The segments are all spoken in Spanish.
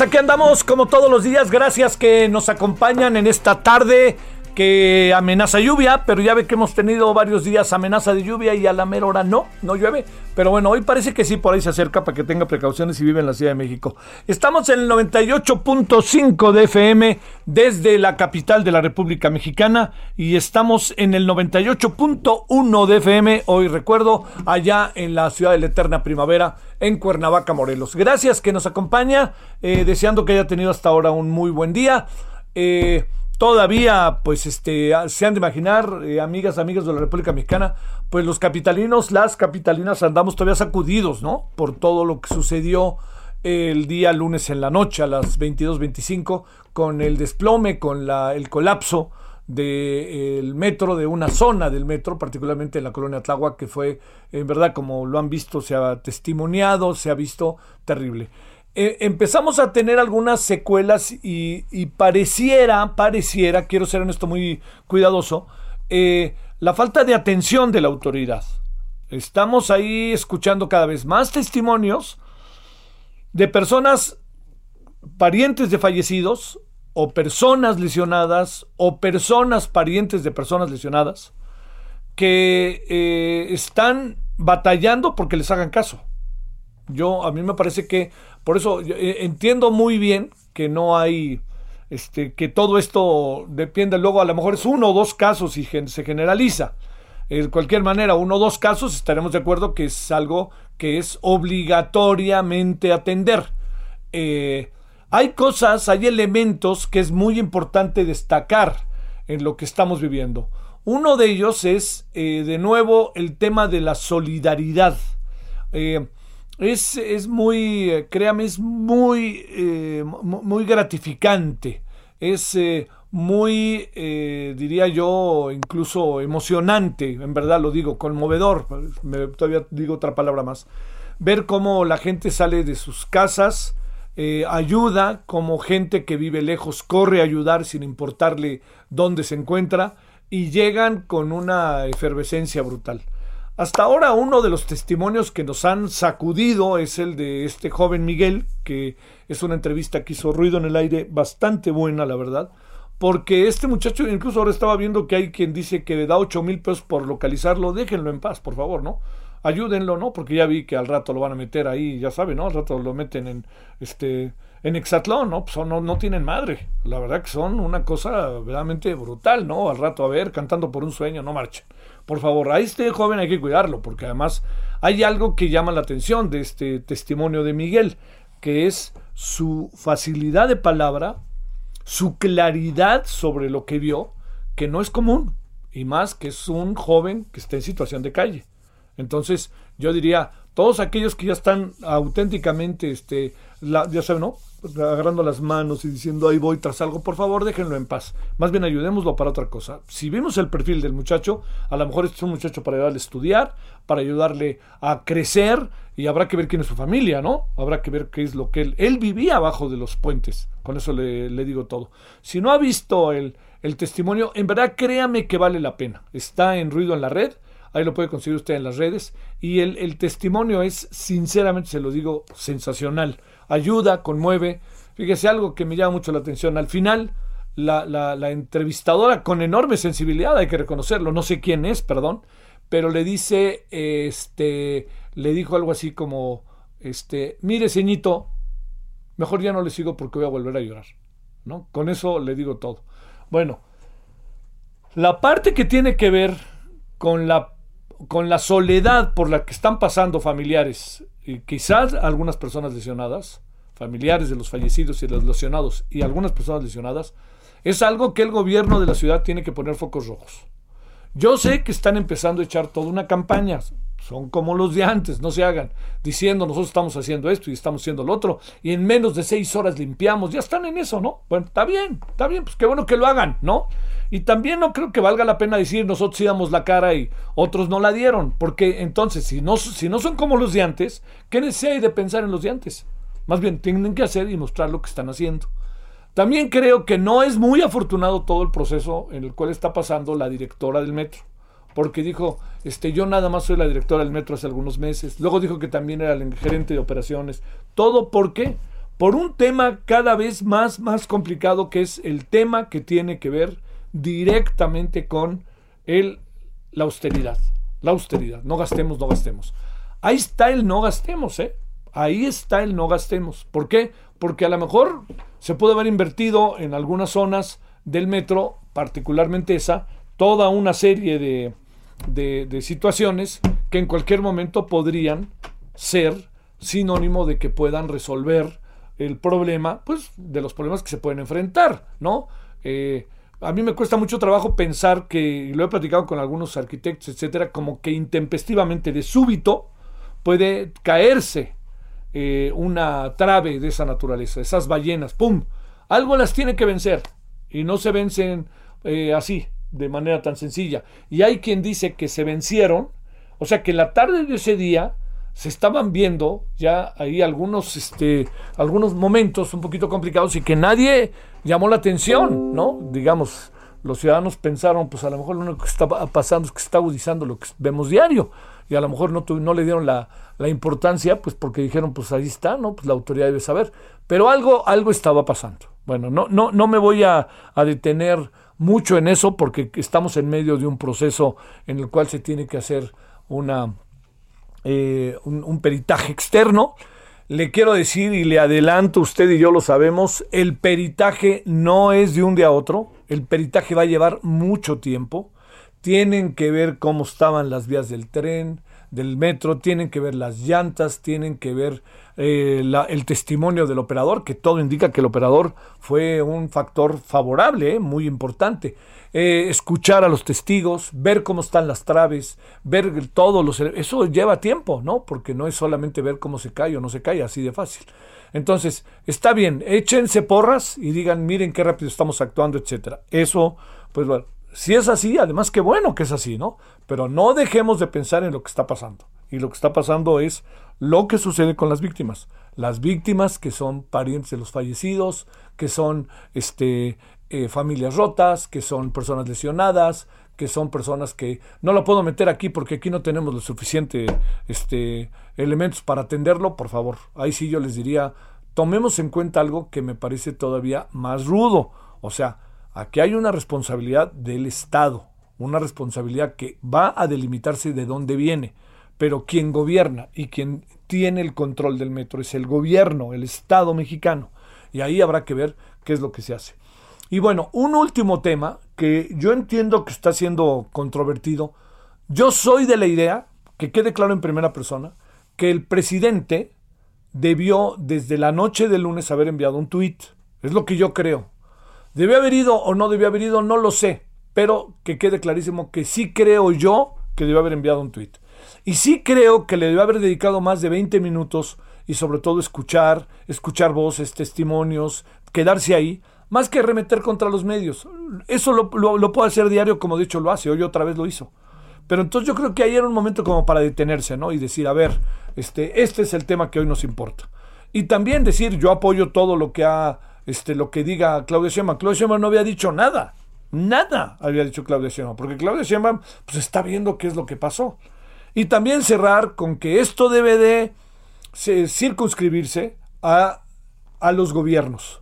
Aquí andamos como todos los días. Gracias que nos acompañan en esta tarde que amenaza lluvia, pero ya ve que hemos tenido varios días amenaza de lluvia y a la mera hora no, no llueve. Pero bueno, hoy parece que sí, por ahí se acerca para que tenga precauciones si vive en la Ciudad de México. Estamos en el 98.5 de FM desde la capital de la República Mexicana y estamos en el 98.1 de FM, hoy recuerdo, allá en la ciudad de la Eterna Primavera, en Cuernavaca, Morelos. Gracias que nos acompaña, eh, deseando que haya tenido hasta ahora un muy buen día. Eh, todavía, pues, este, se han de imaginar, eh, amigas, de la República Mexicana, pues los capitalinos, las capitalinas andamos todavía sacudidos, ¿no? Por todo lo que sucedió el día lunes en la noche a las 22.25 con el desplome, con la, el colapso del metro, de una zona del metro, particularmente en la colonia Tláhuac, que fue, en verdad, como lo han visto, se ha testimoniado, se ha visto terrible. Eh, empezamos a tener algunas secuelas y, pareciera, pareciera, quiero ser en esto muy cuidadoso, eh, la falta de atención de la autoridad. Estamos ahí escuchando cada vez más testimonios de personas parientes de fallecidos o personas lesionadas o personas parientes de personas lesionadas que eh, están batallando porque les hagan caso. Yo, a mí me parece que, por eso eh, entiendo muy bien que no hay, este, que todo esto depende, luego a lo mejor es uno o dos casos y se generaliza. De cualquier manera, uno o dos casos estaremos de acuerdo que es algo que es obligatoriamente atender. Eh, hay cosas, hay elementos que es muy importante destacar en lo que estamos viviendo. Uno de ellos es, eh, de nuevo, el tema de la solidaridad. Eh, es, es, muy, eh, créame, es muy, eh, muy gratificante. Es eh, muy, diría yo, incluso emocionante, en verdad lo digo, conmovedor. Me, todavía digo otra palabra más. Ver cómo la gente sale de sus casas, ayuda, como gente que vive lejos corre a ayudar sin importarle dónde se encuentra y llegan con una efervescencia brutal. Hasta ahora uno de los testimonios que nos han sacudido es el de este joven Miguel, que es una entrevista que hizo ruido en el aire bastante buena, la verdad, porque este muchacho incluso ahora estaba viendo que hay quien dice que le da 8 mil pesos por localizarlo, déjenlo en paz, por favor, ¿no? Ayúdenlo, ¿no? Porque ya vi que al rato lo van a meter ahí, ya saben, ¿no? Al rato lo meten en este en Exatlón, ¿no? Pues no, no tienen madre. La verdad que son una cosa verdaderamente brutal, ¿no? Al rato, a ver, cantando por un sueño, no marchen. Por favor, a este joven hay que cuidarlo, porque además hay algo que llama la atención de este testimonio de Miguel, que es su facilidad de palabra, su claridad sobre lo que vio, que no es común, y más que es un joven que está en situación de calle. Entonces, yo diría, todos aquellos que ya están auténticamente, este, ya saben, ¿no? Agarrando las manos y diciendo ahí voy tras algo, por favor déjenlo en paz. Más bien ayudémoslo para otra cosa. Si vimos el perfil del muchacho, a lo mejor este es un muchacho para ayudarle a estudiar, para ayudarle a crecer y habrá que ver quién es su familia, ¿no? Habrá que ver qué es lo que él... Él vivía abajo de los puentes, con eso le, digo todo. Si no ha visto el, el testimonio, en verdad créame que vale la pena. Está en ruido en la red Ahí lo puede conseguir usted en las redes. Y el, testimonio es, sinceramente, se lo digo, sensacional. Ayuda, conmueve. Fíjese algo que me llama mucho la atención. Al final, la, la, entrevistadora, con enorme sensibilidad, hay que reconocerlo, no sé quién es, perdón, pero le dice, este, le dijo algo así como, este, mire, ceñito, mejor ya no le sigo porque voy a volver a llorar. ¿no? Con eso le digo todo. Bueno, la parte que tiene que ver con la con la soledad por la que están pasando familiares quizás algunas personas lesionadas, familiares de los fallecidos y de los lesionados y algunas personas lesionadas, es algo que el gobierno de la ciudad tiene que poner focos rojos. Yo sé que están empezando a echar toda una campaña, son como los de antes, no se hagan, diciendo nosotros estamos haciendo esto y estamos haciendo lo otro, y en menos de seis horas limpiamos, ya están en eso, ¿no? Bueno, está bien, está bien, pues qué bueno que lo hagan, ¿no? Y también no creo que valga la pena decir nosotros sí damos la cara y otros no la dieron, porque entonces si no, si no son como los de antes, ¿qué necesidad hay de pensar en los de antes? Más bien tienen que hacer y mostrar lo que están haciendo. También creo que no es muy afortunado todo el proceso en el cual está pasando la directora del metro, porque dijo, este, yo nada más soy la directora del metro hace algunos meses, luego dijo que también era el gerente de operaciones, todo porque por un tema cada vez más más complicado que es el tema que tiene que ver directamente con el, la austeridad. La austeridad. No gastemos, no gastemos. Ahí está el no gastemos, ¿eh? Ahí está el no gastemos. ¿Por qué? Porque a lo mejor se puede haber invertido en algunas zonas del metro, particularmente esa, toda una serie de, de, situaciones que en cualquier momento podrían ser sinónimo de que puedan resolver el problema, pues de los problemas que se pueden enfrentar, ¿no? Eh, a mí me cuesta mucho trabajo pensar que, y lo he platicado con algunos arquitectos, etcétera, como que intempestivamente, de súbito, puede caerse eh, una trave de esa naturaleza, esas ballenas, ¡pum! Algo las tiene que vencer y no se vencen eh, así, de manera tan sencilla. Y hay quien dice que se vencieron, o sea que en la tarde de ese día se estaban viendo ya ahí algunos, este, algunos momentos un poquito complicados y que nadie llamó la atención, ¿no? Digamos, los ciudadanos pensaron, pues a lo mejor lo único que está pasando es que está agudizando lo que vemos diario y a lo mejor no, no le dieron la, la, importancia, pues porque dijeron, pues ahí está, ¿no? Pues la autoridad debe saber. Pero algo, algo estaba pasando. Bueno, no, no, no me voy a, a detener mucho en eso porque estamos en medio de un proceso en el cual se tiene que hacer una eh, un, peritaje externo. Le quiero decir y le adelanto, usted y yo lo sabemos, el peritaje no es de un día a otro, el peritaje va a llevar mucho tiempo. Tienen que ver cómo estaban las vías del tren, del metro, tienen que ver las llantas, tienen que ver eh, el testimonio del operador, que todo indica que el operador fue un factor favorable, eh, muy importante. Eh, escuchar a los testigos, ver cómo están las traves, ver todos los... Eso lleva tiempo, ¿no? Porque no es solamente ver cómo se cae o no se cae, así de fácil. Entonces, está bien, échense porras y digan, miren qué rápido estamos actuando, etcétera. Eso, pues bueno, si es así, además qué bueno que es así, ¿no? Pero no dejemos de pensar en lo que está pasando. Y lo que está pasando es lo que sucede con las víctimas. Las víctimas que son parientes de los fallecidos, que son este, eh, familias rotas, que son personas lesionadas, que son personas que no lo puedo meter aquí porque aquí no tenemos los suficiente este, elementos para atenderlo, por favor. Ahí sí yo les diría, tomemos en cuenta algo que me parece todavía más rudo. O sea, aquí hay una responsabilidad del Estado, una responsabilidad que va a delimitarse de dónde viene. Pero quien gobierna y quien tiene el control del metro es el gobierno, el Estado mexicano. Y ahí habrá que ver qué es lo que se hace. Y bueno, un último tema que yo entiendo que está siendo controvertido. Yo soy de la idea, que quede claro en primera persona, que el presidente debió desde la noche del lunes haber enviado un tuit. Es lo que yo creo. ¿Debió haber ido o no debió haber ido? No lo sé. Pero que quede clarísimo que sí creo yo que debió haber enviado un tuit. Y sí creo que le debió haber dedicado más de 20 minutos y sobre todo escuchar, escuchar voces, testimonios, quedarse ahí, más que remeter contra los medios. Eso lo, lo, puede hacer diario, como de hecho lo hace, hoy otra vez lo hizo. Pero entonces yo creo que ahí era un momento como para detenerse, ¿no? Y decir, a ver, este, este es el tema que hoy nos importa. Y también decir, yo apoyo todo lo que ha, este, lo que diga Claudia Sheinbaum. Claudia Sheinbaum no había dicho nada. Nada había dicho Claudia Sheinbaum, porque Claudia Sheinbaum pues, está viendo qué es lo que pasó. Y también cerrar con que esto debe de circunscribirse a, a los gobiernos.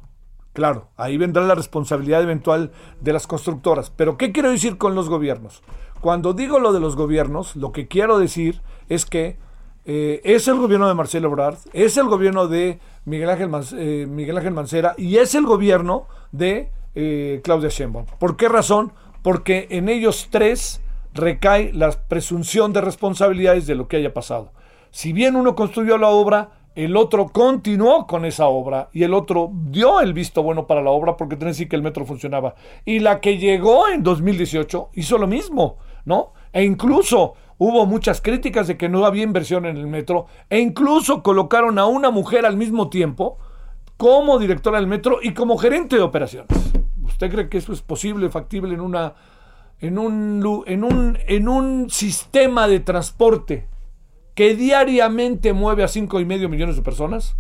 Claro, ahí vendrá la responsabilidad eventual de las constructoras. Pero ¿qué quiero decir con los gobiernos? Cuando digo lo de los gobiernos, lo que quiero decir es que eh, es el gobierno de Marcelo Ebrard, es el gobierno de Miguel Ángel, eh, Miguel Ángel Mancera y es el gobierno de eh, Claudia Sheinbaum. ¿Por qué razón? Porque en ellos tres recae la presunción de responsabilidades de lo que haya pasado. Si bien uno construyó la obra, el otro continuó con esa obra y el otro dio el visto bueno para la obra porque tenés que decir que el metro funcionaba. Y la que llegó en 2018 hizo lo mismo, ¿no? E incluso hubo muchas críticas de que no había inversión en el metro e incluso colocaron a una mujer al mismo tiempo como directora del metro y como gerente de operaciones. ¿Usted cree que eso es posible, factible en una en un, en un, en un sistema de transporte que diariamente mueve a cinco y medio millones de personas?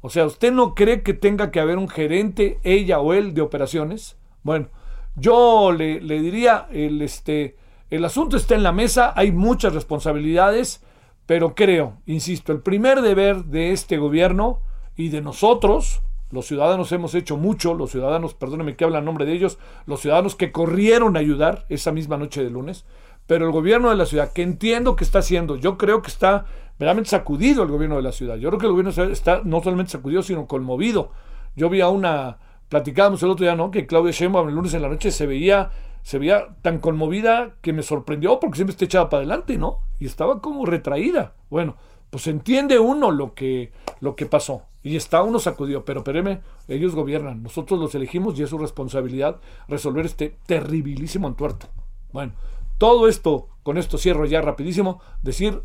O sea, ¿usted no cree que tenga que haber un gerente, ella o él, de operaciones? Bueno, yo le, le diría, el, este, el asunto está en la mesa, hay muchas responsabilidades, pero creo, insisto, el primer deber de este gobierno y de nosotros, los ciudadanos hemos hecho mucho, los ciudadanos, perdónenme que habla en nombre de ellos, los ciudadanos que corrieron a ayudar esa misma noche de lunes, pero el gobierno de la ciudad, que entiendo que está haciendo, yo creo que está verdaderamente sacudido el gobierno de la ciudad. Yo creo que el gobierno está no solamente sacudido, sino conmovido. Yo vi a una, platicábamos el otro día, ¿no? Que Claudia Sheinbaum el lunes en la noche se veía, se veía tan conmovida que me sorprendió porque siempre está echada para adelante, ¿no? Y estaba como retraída. Bueno, pues entiende uno lo que, lo que pasó. Y está uno sacudido, pero espéreme, ellos gobiernan, nosotros los elegimos y es su responsabilidad resolver este terribilísimo entuerto. Bueno, todo esto, con esto cierro ya rapidísimo, decir,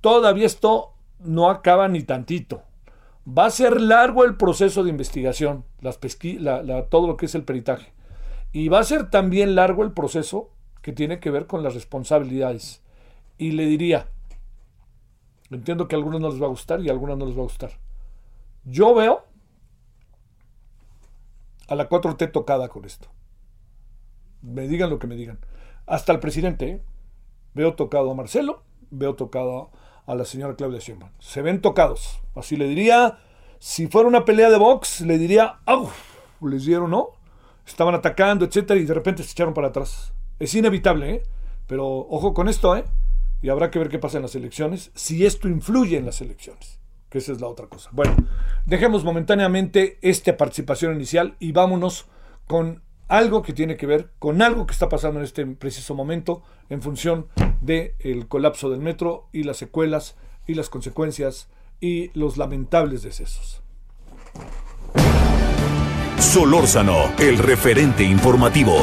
todavía esto no acaba ni tantito. Va a ser largo el proceso de investigación, todo lo que es el peritaje. Y va a ser también largo el proceso que tiene que ver con las responsabilidades. Y le diría, entiendo que a algunos no les va a gustar y a algunos no les va a gustar. Yo veo a la 4T tocada con esto. Me digan lo que me digan. Hasta el presidente. ¿eh? Veo tocado a Marcelo, veo tocado a la señora Claudia Sheinbaum. Se ven tocados. Así le diría, si fuera una pelea de box, le diría, ¡au! Les dieron, ¿no? Estaban atacando, etcétera, y de repente se echaron para atrás. Es inevitable, ¿eh? Pero ojo con esto, ¿eh? Y habrá que ver qué pasa en las elecciones, si esto influye en las elecciones esa es la otra cosa. Bueno, dejemos momentáneamente esta participación inicial y vámonos con algo que tiene que ver con algo que está pasando en este preciso momento en función del colapso del metro y las secuelas y las consecuencias y los lamentables decesos. Solórzano, el referente informativo.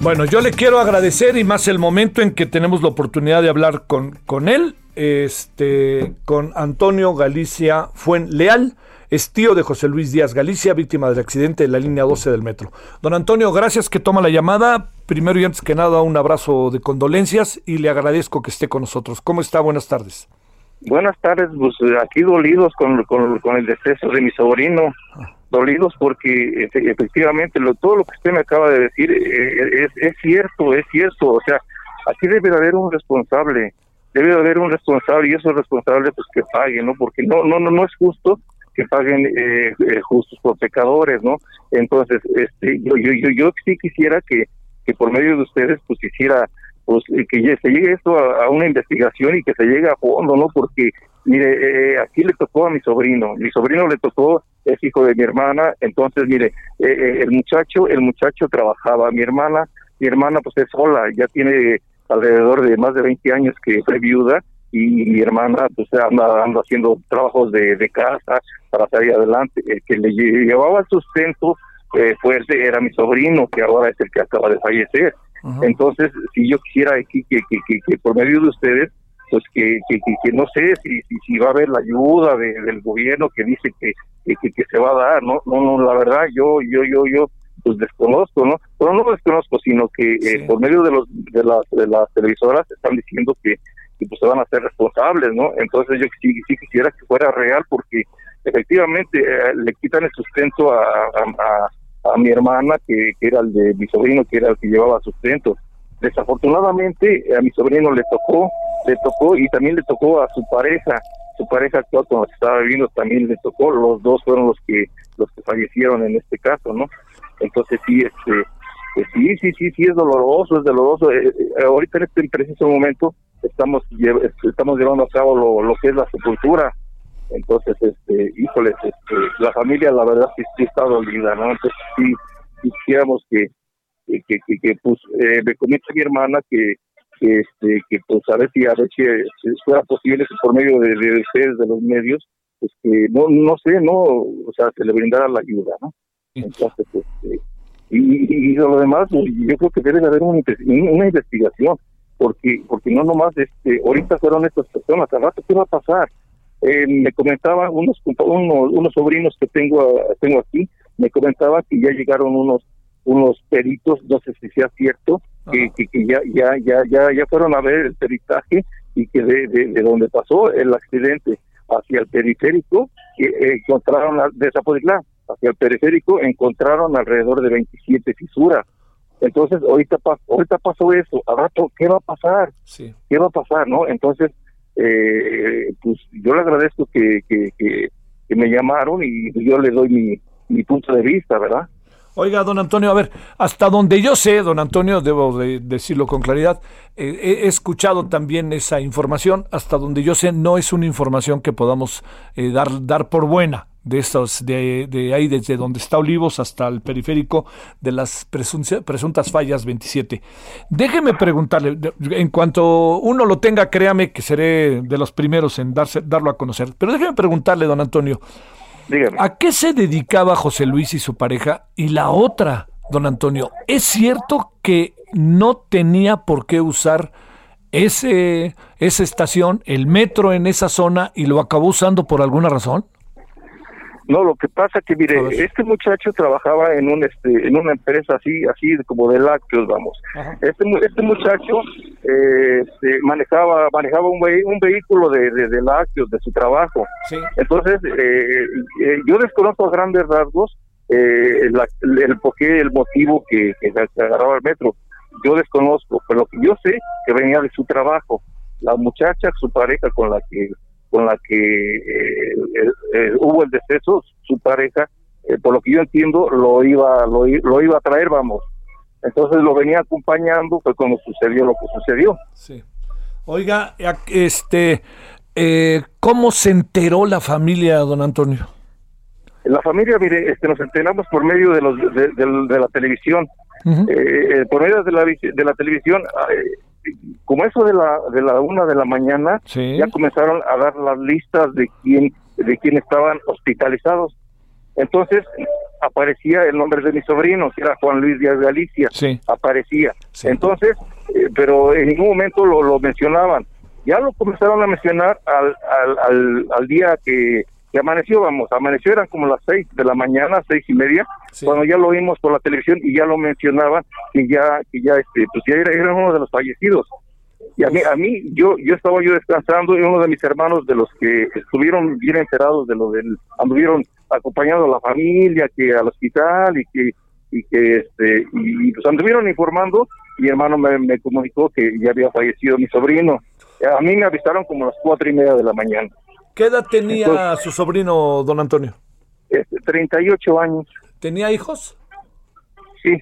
Bueno, yo le quiero agradecer y más el momento en que tenemos la oportunidad de hablar con, con él, este, con Antonio Galicia Fuen Leal, es tío de José Luis Díaz Galicia, víctima del accidente de la línea 12 del metro. Don Antonio, gracias que toma la llamada. Primero y antes que nada, un abrazo de condolencias y le agradezco que esté con nosotros. ¿Cómo está? Buenas tardes. Buenas tardes, pues aquí dolidos con, con, el deceso de mi sobrino. Ah dolidos porque efectivamente lo, todo lo que usted me acaba de decir eh, es, es cierto, es cierto, o sea, aquí debe de haber un responsable, debe de haber un responsable y esos responsables pues que paguen, ¿no? Porque no no no no es justo que paguen eh, eh, justos por pecadores, ¿no? Entonces, este yo yo yo, yo sí quisiera que que por medio de ustedes pues hiciera pues que se llegue esto a, una investigación y que se llegue a fondo, ¿no? Porque mire, eh, aquí le tocó a mi sobrino, mi sobrino le tocó, es hijo de mi hermana, entonces mire, eh, eh, el muchacho, el muchacho trabajaba, mi hermana, mi hermana pues es sola, ya tiene alrededor de más de 20 años que fue viuda y mi hermana pues anda, anda haciendo trabajos de, de casa para salir adelante, el que le llevaba el sustento fuerte era mi sobrino, que ahora es el que acaba de fallecer. Entonces, si yo quisiera que, que, que, por medio de ustedes, pues que, que, no sé si, si, va a haber la ayuda del gobierno que dice que, que, se va a dar, ¿no? No, no, la verdad, yo, yo, yo, yo, pues desconozco, ¿no? Pero no desconozco, sino que eh, por medio de, los, de, las, de las televisoras están diciendo que, pues se van a ser responsables, ¿no? Entonces yo sí, sí quisiera que fuera real porque efectivamente eh, le quitan el sustento a, a, mi hermana, que, que, era el de mi sobrino, que era el que llevaba sustento. Desafortunadamente a mi sobrino le tocó, le tocó y también le tocó a su pareja, su pareja actual con la que estaba viviendo también le tocó, los dos fueron los que los que fallecieron en este caso, ¿no? Entonces sí, este, pues sí, sí, sí, sí es doloroso, es doloroso. Eh, eh, ahorita en este preciso momento estamos estamos llevando a cabo lo, lo que es la sepultura entonces, este, híjoles, este, la familia la verdad sí, sí está dolida, ¿no? Entonces sí, quisiéramos que, que, que, que, pues, eh, me comenta mi hermana que, que, este, que pues a ver si, a ver si, fuera posible por medio de, de ustedes, de los medios, pues que no, no sé, no, o sea, se le brindara la ayuda, ¿no? Entonces, este, y, y, lo demás, pues, yo creo que debe de haber una, una investigación, porque porque no nomás, este, ahorita fueron estas personas, al rato, ¿qué va a pasar? Eh, me comentaba unos, unos, unos sobrinos que tengo tengo aquí, me comentaba que ya llegaron unos unos peritos, no sé si sea cierto, que, que, ya, ya, ya, ya, ya fueron a ver el peritaje y que de, de, donde pasó el accidente hacia el periférico, que eh, encontraron de Zapotlán hacia el periférico, encontraron alrededor de 27 fisuras. Entonces, ahorita, ahorita pasó eso, a rato, ¿qué va a pasar? Sí. ¿Qué va a pasar, no? Entonces, eh, pues yo le agradezco que, que, me llamaron y yo le doy mi, mi punto de vista, ¿verdad? Oiga, don Antonio, a ver, hasta donde yo sé, don Antonio, debo de decirlo con claridad, eh, he escuchado también esa información, hasta donde yo sé, no es una información que podamos eh, dar, dar por buena de estos, de, de, ahí desde donde está Olivos hasta el periférico de las presuntas fallas 27. Déjeme preguntarle, en cuanto uno lo tenga, créame que seré de los primeros en darse, darlo a conocer, pero déjeme preguntarle, don Antonio, ¿A qué se dedicaba José Luis y su pareja? Y la otra, don Antonio, ¿es cierto que no tenía por qué usar ese, esa estación, el metro en esa zona, y lo acabó usando por alguna razón? No, lo que pasa que mire, este muchacho trabajaba en un este en una empresa así así como de lácteos, vamos. Este este muchacho eh, este, manejaba manejaba un, un vehículo de, de, lácteos de su trabajo. Entonces eh, eh, yo desconozco a grandes rasgos el, el porqué, el motivo que, que se agarraba el metro. Yo desconozco, pero lo que yo sé que venía de su trabajo. La muchacha, su pareja con la que con la que eh, eh, hubo el deceso, su pareja, eh, por lo que yo entiendo, lo iba, lo, iba a traer, vamos. Entonces lo venía acompañando, fue cuando sucedió lo que sucedió. Sí. Oiga, este, ¿cómo se enteró la familia, don Antonio? La familia, mire, este, nos enteramos por medio de, los, de, la televisión. por medio de la, de la televisión, como eso de la de la una de la mañana ya comenzaron a dar las listas de quién de quién estaban hospitalizados. Entonces aparecía el nombre de mi sobrino que era Juan Luis Díaz Galicia aparecía. Entonces eh, pero en ningún momento lo, lo mencionaban. Ya lo comenzaron a mencionar al, al, al, día que, que, amaneció, vamos, amaneció eran como las seis de la mañana, seis y media, cuando ya lo vimos por la televisión y ya lo mencionaban, que ya, que ya, este, pues ya era, era uno de los fallecidos. Y a mí, a mí yo, yo estaba yo descansando y uno de mis hermanos de los que estuvieron bien enterados de lo del, anduvieron acompañando a la familia, que al hospital y que, y que este, y pues anduvieron informando, mi hermano me, comunicó que ya había fallecido mi sobrino. A mí me avisaron como a las cuatro y media de la mañana. ¿Qué edad tenía su sobrino, don Antonio? Este, 38 años. ¿Tenía hijos? Sí.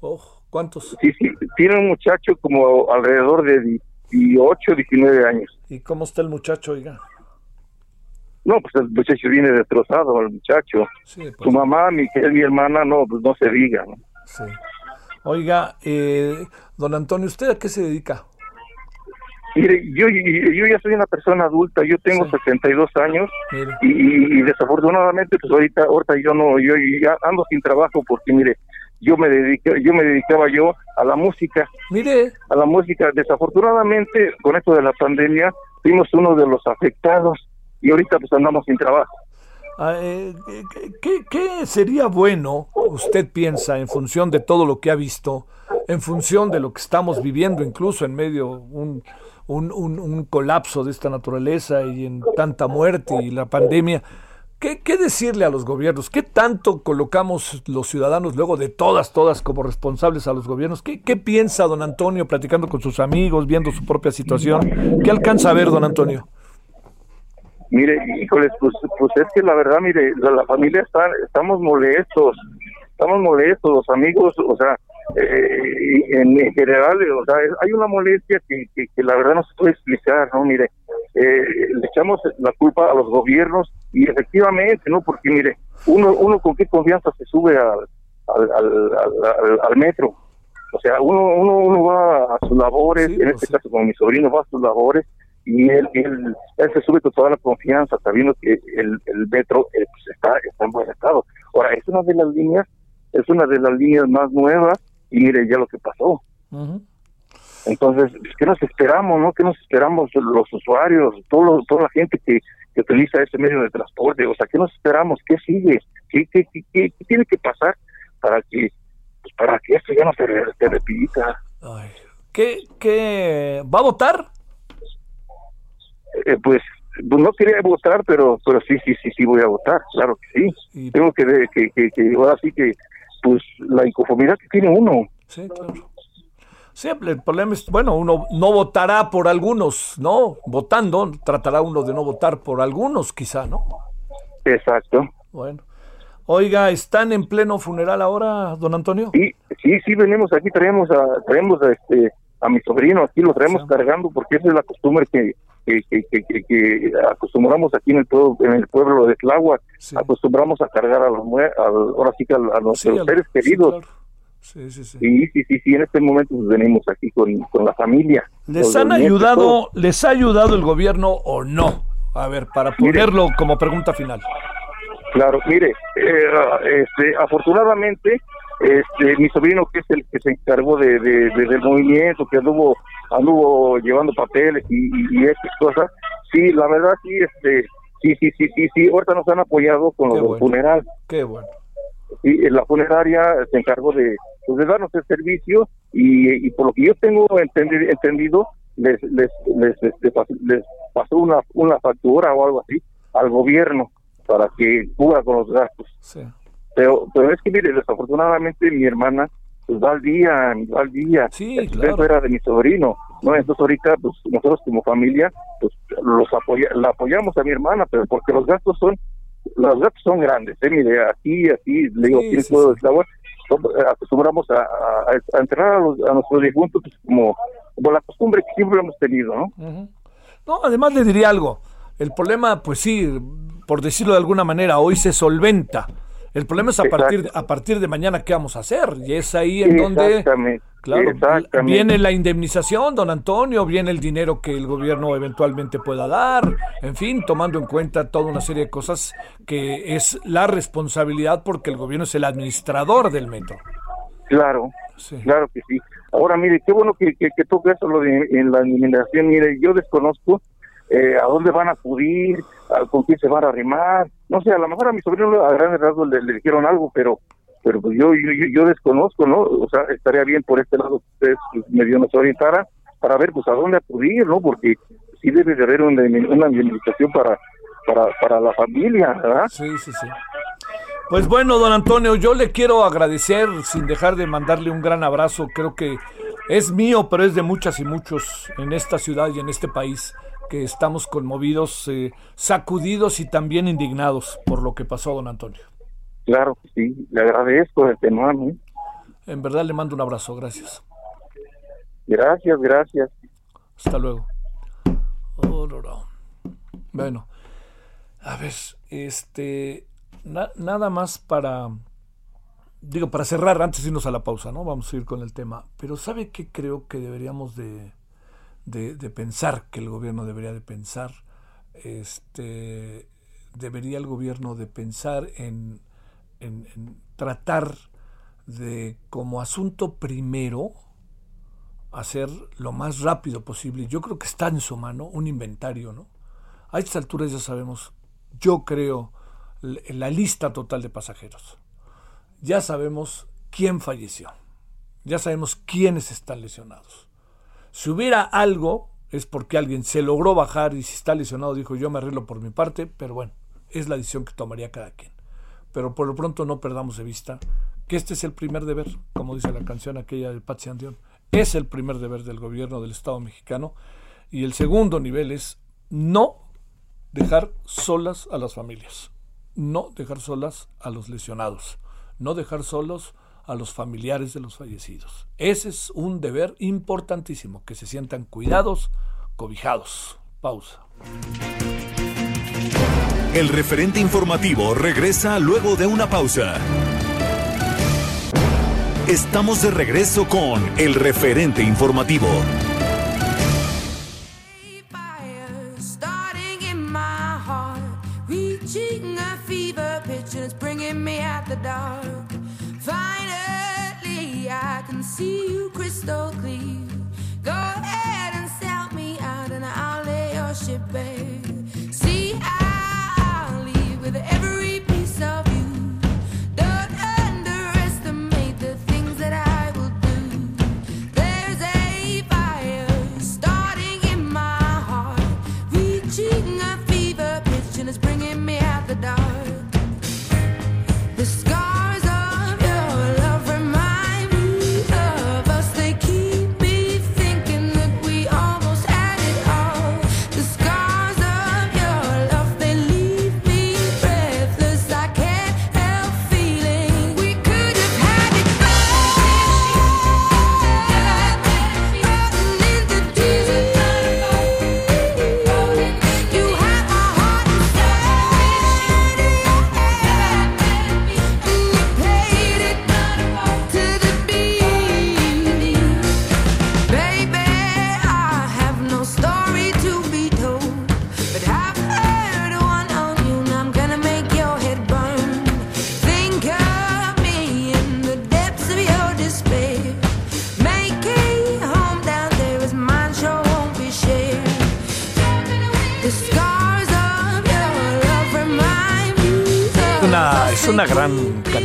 Oh, ¿Cuántos? Sí, sí, tiene un muchacho como alrededor de 18, 19 años. ¿Y cómo está el muchacho, oiga? No, pues el muchacho viene destrozado, el muchacho. Sí, pues Su mamá, mi hermana, no, pues no se diga. ¿no? Sí. Oiga, eh, don Antonio, ¿usted a qué se dedica? Mire, yo, yo ya soy una persona adulta, yo tengo 72 años y, desafortunadamente pues ahorita ahorita yo no yo ya ando sin trabajo porque mire, yo me dediqué, yo me dedicaba yo a la música. Mire. A la música. Desafortunadamente, con esto de la pandemia, fuimos uno de los afectados y ahorita pues andamos sin trabajo. Ah, eh, ¿qué, ¿Qué sería bueno, usted piensa, en función de todo lo que ha visto, en función de lo que estamos viviendo, incluso en medio un, un, un, colapso de esta naturaleza y en tanta muerte y la pandemia? ¿Qué, ¿Qué, decirle a los gobiernos? ¿Qué tanto colocamos los ciudadanos luego de todas, todas como responsables a los gobiernos? ¿Qué, qué piensa don Antonio platicando con sus amigos, viendo su propia situación? ¿Qué alcanza a ver don Antonio? Mire, híjoles, pues, pues es que la verdad, mire, la, la familia está, estamos molestos, estamos molestos, los amigos, o sea, eh, en, general, o sea, hay una molestia que, que, que, la verdad no se puede explicar, ¿no? Mire, eh, le echamos la culpa a los gobiernos y efectivamente, ¿no? Porque mire, uno, uno con qué confianza se sube al, al, al, al metro. O sea, uno, uno, uno va a sus labores, sí, en pues este sí. caso como mi sobrino va a sus labores, y él, él, él, se sube con toda la confianza, sabiendo que el, el metro eh, pues está, está en buen estado. Ahora, es una de las líneas, es una de las líneas más nuevas, y mire ya lo que pasó. Uh -huh. Entonces, ¿qué nos esperamos, no? ¿Qué nos esperamos los usuarios, todo, toda la gente que, que utiliza ese medio de transporte? O sea, ¿qué nos esperamos? ¿Qué sigue? ¿Qué, qué, qué, qué, tiene que pasar para que pues, para que esto ya no se, se repita? Ay, ¿qué, ¿Qué va a votar? Eh, pues no quería votar, pero pero sí, sí, sí, sí voy a votar, claro que sí. Y... Tengo que, que, que, que, ahora sí que, pues la inconformidad que tiene uno. Sí, claro. Sí, el problema es, bueno, uno no votará por algunos, ¿no? Votando, tratará uno de no votar por algunos, quizá, ¿no? Exacto. Bueno. Oiga, ¿están en pleno funeral ahora, don Antonio? Sí, sí, sí, venimos aquí, traemos a, traemos a, este, a mi sobrino, aquí lo traemos sí. cargando porque esa es la costumbre que, que, que, que, acostumbramos aquí en el pueblo, en el pueblo de Tláhuac, sí. acostumbramos a cargar a los ahora sí que a, a los, sí, seres queridos. Claro. Sí, sí, sí. Sí, sí, sí, sí, en este momento pues, venimos aquí con, con la familia. ¿Les han ayudado, les ha ayudado el gobierno o no? A ver, para ponerlo mire, como pregunta final. Claro, mire, eh, este, afortunadamente, este, mi sobrino que es el que se encargó de, de, de del movimiento, que anduvo, anduvo llevando papeles y, y, y estas cosas, sí, la verdad sí, este, sí, sí, sí, sí, sí, ahorita nos han apoyado con los bueno. funeral. Qué bueno y la funeraria se encargó de, pues, de darnos el servicio y, y, por lo que yo tengo entendido, entendido les, les, les, les, les pasó una, una factura o algo así al gobierno para que cubra con los gastos. Sí. Pero, pero es que, mire, desafortunadamente mi hermana pues va al día, va al día. Sí, el claro. era de mi sobrino, ¿no? Entonces ahorita, pues nosotros como familia, pues los apoya, la apoyamos a mi hermana, pero porque los gastos son los gastos son grandes, ¿eh? mire, aquí, aquí, le digo, sí, aquí sí, puedo sí. acostumbramos a, a, a enterrar a, los, a, nuestros difuntos pues, como, como, la costumbre que siempre hemos tenido, ¿no? Uh -huh. No, además le diría algo, el problema, pues sí, por decirlo de alguna manera, hoy se solventa. El problema es a partir, a partir de mañana qué vamos a hacer. Y es ahí en donde claro, viene la indemnización, don Antonio, viene el dinero que el gobierno eventualmente pueda dar, en fin, tomando en cuenta toda una serie de cosas que es la responsabilidad porque el gobierno es el administrador del metro. Claro, sí. claro que sí. Ahora, mire, qué bueno que, que, que toque eso lo de en la indemnización. Mire, yo desconozco eh, a dónde van a acudir, con quién se van a arrimar. No sé, a lo mejor a mi sobrino a grandes rasgos le, dijeron algo, pero pero pues yo, yo, yo desconozco, ¿no? O sea, estaría bien por este lado que ustedes pues, medio nos orientaran para ver pues a dónde acudir, ¿no? Porque sí debe de haber una, una indemnización para, para, para la familia, ¿verdad? Sí, sí, sí. Pues bueno, don Antonio, yo le quiero agradecer sin dejar de mandarle un gran abrazo. Creo que es mío, pero es de muchas y muchos en esta ciudad y en este país que estamos conmovidos, eh, sacudidos y también indignados por lo que pasó, don Antonio. Claro sí, le agradezco de antemano. ¿eh? En verdad le mando un abrazo, gracias. Gracias, gracias. Hasta luego. Oh, no, no. Bueno, a ver, este, na, nada más para, digo, para cerrar, antes de irnos a la pausa, ¿no? Vamos a ir con el tema. Pero ¿sabe qué creo que deberíamos de, de, pensar, que el gobierno debería de pensar? Este, debería el gobierno de pensar en en, en tratar de como asunto primero hacer lo más rápido posible. Yo creo que está en su mano un inventario, ¿no? A estas alturas ya sabemos, yo creo, la lista total de pasajeros. Ya sabemos quién falleció. Ya sabemos quiénes están lesionados. Si hubiera algo, es porque alguien se logró bajar y si está lesionado dijo yo me arreglo por mi parte, pero bueno, es la decisión que tomaría cada quien. Pero por lo pronto no perdamos de vista que este es el primer deber, como dice la canción aquella de Patsy Andión, es el primer deber del gobierno del Estado mexicano y el segundo nivel es no dejar solas a las familias, no dejar solas a los lesionados, no dejar solos a los familiares de los fallecidos. Ese es un deber importantísimo, que se sientan cuidados, cobijados. Pausa. El referente informativo regresa luego de una pausa. Estamos de regreso con el referente informativo.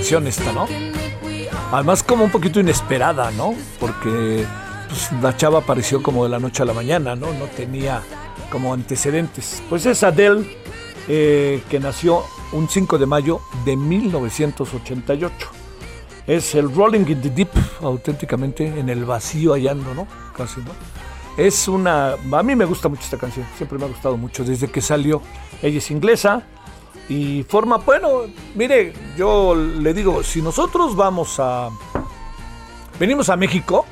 Canción esta, ¿no? Además como un poquito inesperada, ¿no? Porque pues, la chava apareció como de la noche a la mañana, ¿no? No tenía como antecedentes. Pues es Adele, eh, que nació un 5 de mayo de 1988. Es el Rolling in the Deep, auténticamente en el vacío hallando, ¿no? Casi, ¿no? Es una... A mí me gusta mucho esta canción, siempre me ha gustado mucho desde que salió. Ella es inglesa y forma... Bueno, mire, yo le digo, si nosotros vamos a... Venimos a México,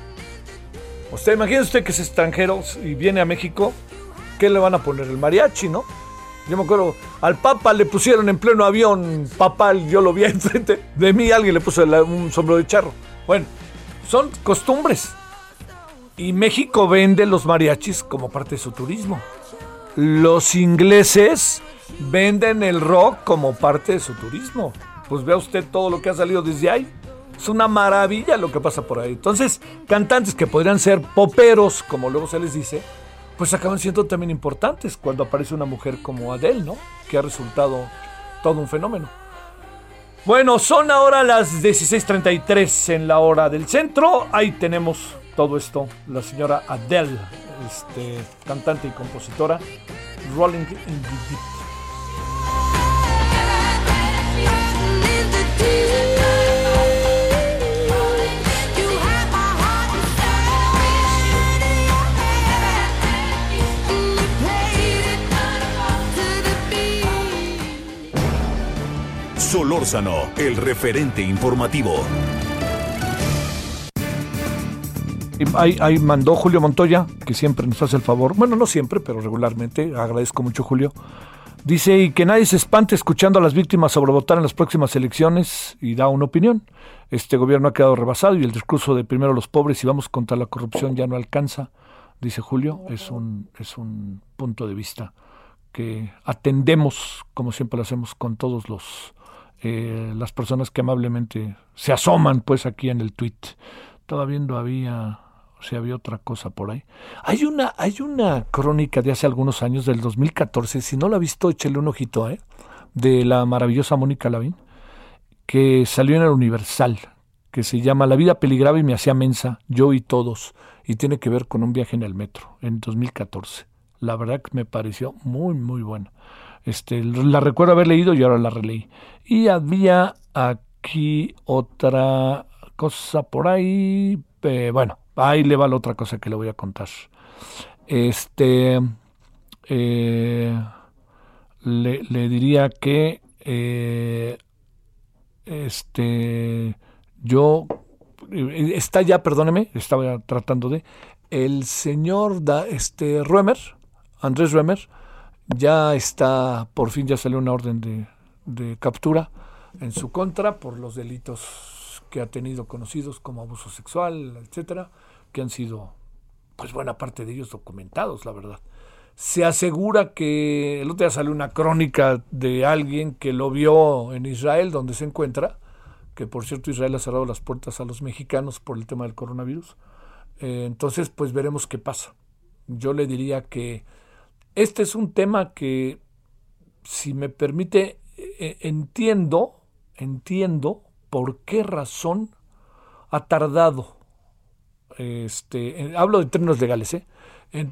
usted imagínese usted que es extranjero y viene a México, ¿qué le van a poner? El mariachi, ¿no? Yo me acuerdo, al Papa le pusieron en pleno avión, papal, yo lo vi enfrente de mí, alguien le puso un sombrero de charro. Bueno, son costumbres. Y México vende los mariachis como parte de su turismo. Los ingleses venden el rock como parte de su turismo. Pues vea usted todo lo que ha salido desde ahí. Es una maravilla lo que pasa por ahí. Entonces, cantantes que podrían ser poperos, como luego se les dice, pues acaban siendo también importantes cuando aparece una mujer como Adele, ¿no? Que ha resultado todo un fenómeno. Bueno, son ahora las 16:33 en la hora del centro. Ahí tenemos todo esto. La señora Adele, este, cantante y compositora, Rolling in the Deep. Solórzano, el referente informativo. Ahí mandó Julio Montoya, que siempre nos hace el favor. Bueno, no siempre, pero regularmente. Agradezco mucho, Julio. Dice, y que nadie se espante escuchando a las víctimas sobre votar en las próximas elecciones y da una opinión. Este gobierno ha quedado rebasado y el discurso de primero los pobres y vamos contra la corrupción ya no alcanza, dice Julio. Es un, es un punto de vista que atendemos, como siempre lo hacemos, con todos los eh, las personas que amablemente se asoman pues aquí en el tweet. Estaba viendo, había, si había otra cosa por ahí. Hay una, hay una crónica de hace algunos años, del 2014, si no la ha visto, échele un ojito, ¿eh? de la maravillosa Mónica Lavín, que salió en el Universal, que se llama La vida peligraba y me hacía mensa, yo y todos, y tiene que ver con un viaje en el metro, en 2014. La verdad que me pareció muy, muy buena. Este, la recuerdo haber leído y ahora la releí. Y había aquí otra cosa por ahí. bueno, ahí le va la otra cosa que le voy a contar. Este. Eh, le, diría que. Eh, este. Yo. Está ya, perdóneme, estaba tratando de. El señor da, este, Ruemer, Andrés Ruemer, ya está, por fin ya salió una orden de, captura en su contra por los delitos que ha tenido conocidos como abuso sexual, etcétera, que han sido, pues buena parte de ellos documentados, la verdad. Se asegura que el otro día salió una crónica de alguien que lo vio en Israel, donde se encuentra, que por cierto Israel ha cerrado las puertas a los mexicanos por el tema del coronavirus. Eh, entonces, pues veremos qué pasa. Yo le diría que este es un tema que, si me permite, e, entiendo, entiendo por qué razón ha tardado, este, hablo de términos legales, ¿eh?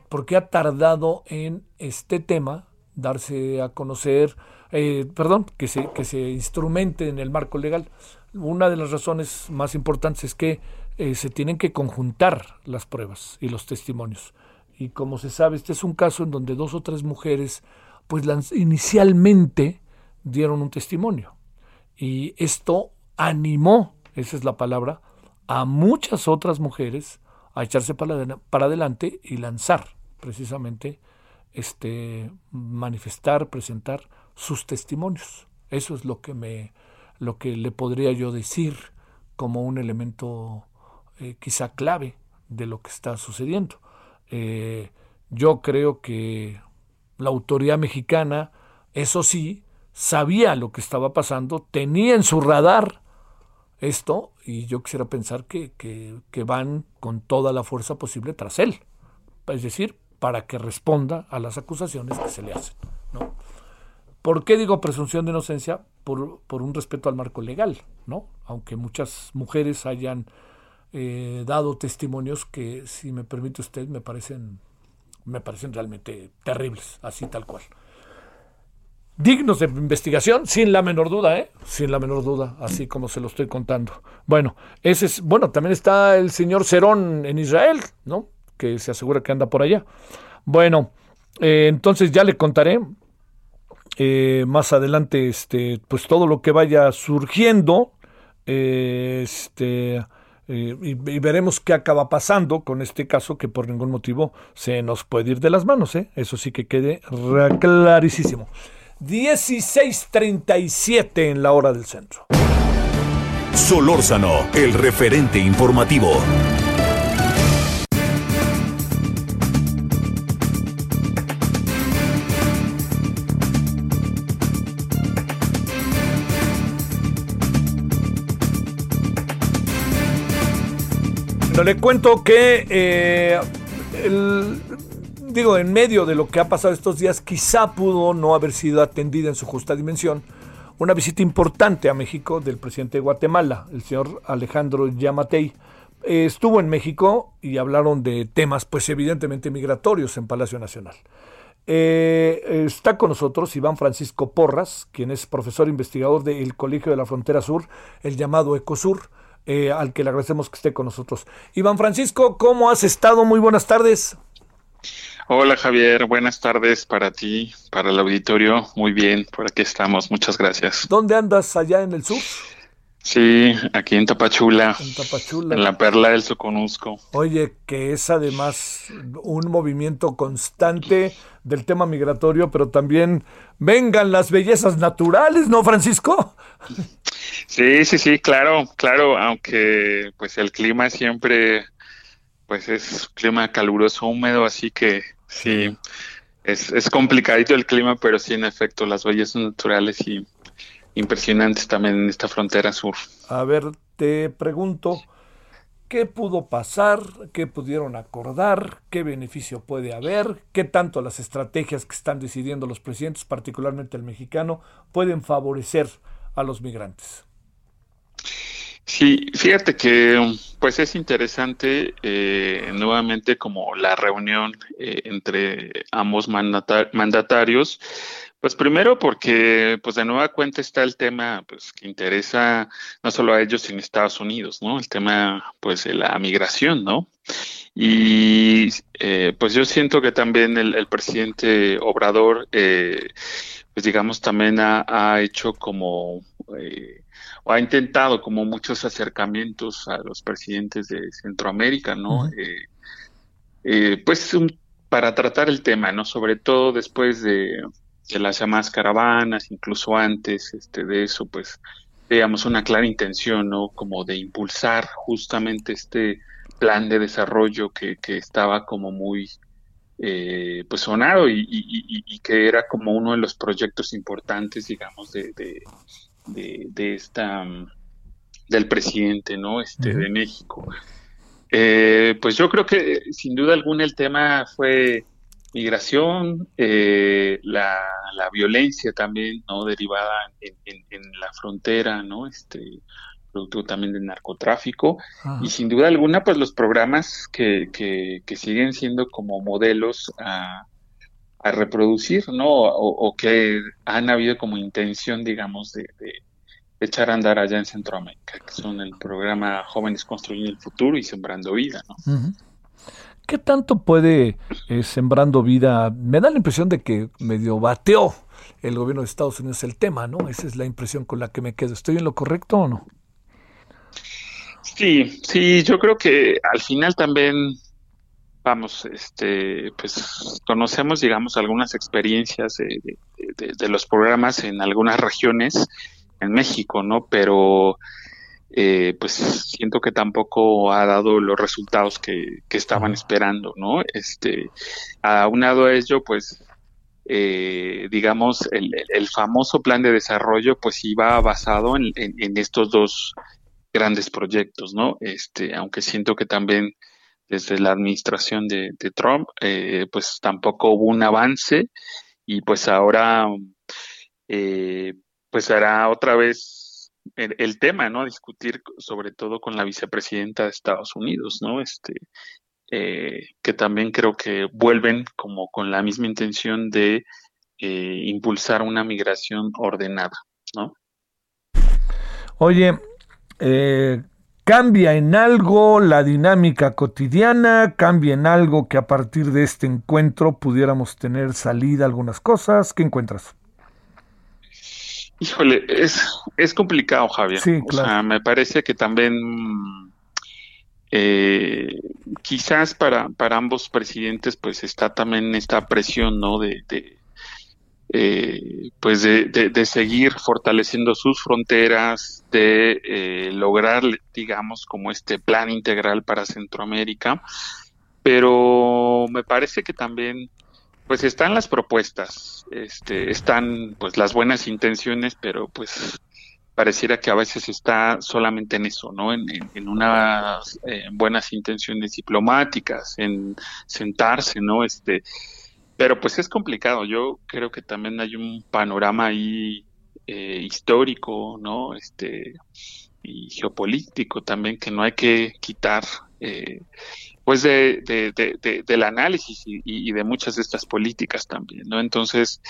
por qué ha tardado en este tema darse a conocer, eh, perdón, que se, que se instrumente en el marco legal. Una de las razones más importantes es que eh, se tienen que conjuntar las pruebas y los testimonios y como se sabe, este es un caso en donde dos o tres mujeres, pues inicialmente dieron un testimonio. Y esto animó, esa es la palabra, a muchas otras mujeres a echarse para, para adelante y lanzar precisamente este manifestar, presentar sus testimonios. Eso es lo que me lo que le podría yo decir como un elemento eh, quizá clave de lo que está sucediendo. Eh, yo creo que la autoridad mexicana, eso sí, sabía lo que estaba pasando, tenía en su radar esto y yo quisiera pensar que, que, van con toda la fuerza posible tras él. Es decir, para que responda a las acusaciones que se le hacen. ¿no? ¿Por qué digo presunción de inocencia? Por, por un respeto al marco legal, ¿no? Aunque muchas mujeres hayan eh, dado testimonios que, si me permite usted, me parecen, me parecen realmente terribles, así tal cual. Dignos de investigación, sin la menor duda, ¿eh? Sin la menor duda, así como se lo estoy contando. Bueno, ese es, bueno, también está el señor Cerón en Israel, ¿no? Que se asegura que anda por allá. Bueno, eh, entonces ya le contaré eh, más adelante, este, pues todo lo que vaya surgiendo, este, eh, y, veremos qué acaba pasando con este caso que por ningún motivo se nos puede ir de las manos. ¿eh? Eso sí que quede clarísimo. 16:37 en la hora del centro. Solórzano, el referente informativo. Le cuento que, eh, digo, en medio de lo que ha pasado estos días, quizá pudo no haber sido atendida en su justa dimensión una visita importante a México del presidente de Guatemala, el señor Alejandro Yamatei. Estuvo en México y hablaron de temas, pues evidentemente migratorios en Palacio Nacional. Eh, está con nosotros Iván Francisco Porras, quien es profesor investigador del Colegio de la Frontera Sur, el llamado ECOSUR. Eh, al que le agradecemos que esté con nosotros. Iván Francisco, ¿cómo has estado? Muy buenas tardes. Hola Javier, buenas tardes para ti, para el auditorio. Muy bien, por aquí estamos, muchas gracias. ¿Dónde andas allá en el sur? Sí, aquí en Tapachula. En Tapachula. En la perla del Soconusco. Oye, que es además un movimiento constante del tema migratorio, pero también vengan las bellezas naturales, ¿no, Francisco? Sí, sí, sí, claro, claro, aunque pues el clima siempre, pues es clima caluroso, húmedo, así que sí, es, es complicadito el clima, pero sí, en efecto, las bellezas naturales y impresionantes también en esta frontera sur. A ver, te pregunto, ¿qué pudo pasar? ¿Qué pudieron acordar? ¿Qué beneficio puede haber? ¿Qué tanto las estrategias que están decidiendo los presidentes, particularmente el mexicano, pueden favorecer a los migrantes? Sí, fíjate que pues es interesante eh, nuevamente como la reunión eh, entre ambos mandatarios, pues primero porque pues de nueva cuenta está el tema pues que interesa no solo a ellos sino a Estados Unidos, ¿no? El tema pues de la migración, ¿no? Y eh, pues yo siento que también el, presidente Obrador pues digamos también ha, ha hecho como o ha intentado como muchos acercamientos a los presidentes de Centroamérica, ¿no? Eh, eh, pues para tratar el tema, ¿no? Sobre todo después de, las llamadas caravanas, incluso antes este, de eso, pues digamos una clara intención, ¿no? Como de impulsar justamente este plan de desarrollo que, que estaba como muy eh, pues sonado y, que era como uno de los proyectos importantes, digamos, de, de, esta mm, del presidente, ¿no? Este, de México. Eh, pues yo creo que sin duda alguna el tema fue migración, eh, la, violencia también, ¿no? Derivada en, la frontera, ¿no? Este, producto también del narcotráfico y sin duda alguna pues los programas que, que, siguen siendo como modelos a, a reproducir, ¿no? O, que han habido como intención, digamos, de, echar a andar allá en Centroamérica, que son el programa Jóvenes Construyendo el Futuro y Sembrando Vida, ¿no? ¿Qué tanto puede eh, Sembrando Vida? Me da la impresión de que medio bateó el gobierno de Estados Unidos el tema, ¿no? Esa es la impresión con la que me quedo. ¿Estoy en lo correcto o no? Sí, sí, yo creo que al final también vamos, este, pues conocemos, digamos, algunas experiencias de, los programas en algunas regiones en México, ¿no? Pero eh, pues siento que tampoco ha dado los resultados que, estaban esperando, ¿no? Este, aunado a ello, pues, eh, digamos, el, famoso plan de desarrollo, pues iba basado en, estos dos grandes proyectos, ¿no? Este, aunque siento que también desde la administración de, Trump, eh, pues tampoco hubo un avance y pues ahora eh, pues será otra vez el, tema, ¿no? Discutir sobre todo con la vicepresidenta de Estados Unidos, ¿no? Este, eh, que también creo que vuelven como con la misma intención de eh, impulsar una migración ordenada, ¿no? Oye, eh, ¿cambia en algo la dinámica cotidiana? ¿Cambia en algo que a partir de este encuentro pudiéramos tener salida algunas cosas? ¿Qué encuentras? Híjole, es, es complicado, Javier. Sí, O sea, me parece que también eh, quizás para, para ambos presidentes pues está también esta presión, ¿no? De, de eh, pues de, de, seguir fortaleciendo sus fronteras, de eh, lograr, digamos, como este plan integral para Centroamérica. Pero me parece que también pues están las propuestas, este, están pues las buenas intenciones, pero pues pareciera que a veces está solamente en eso, ¿no? En, unas eh, buenas intenciones diplomáticas, en sentarse, ¿no? Este, pero pues es complicado. Yo creo que también hay un panorama ahí eh, histórico, ¿no? Este y geopolítico también que no hay que quitar. Eh, pues de, de, del análisis y, de muchas de estas políticas también, ¿no? Entonces,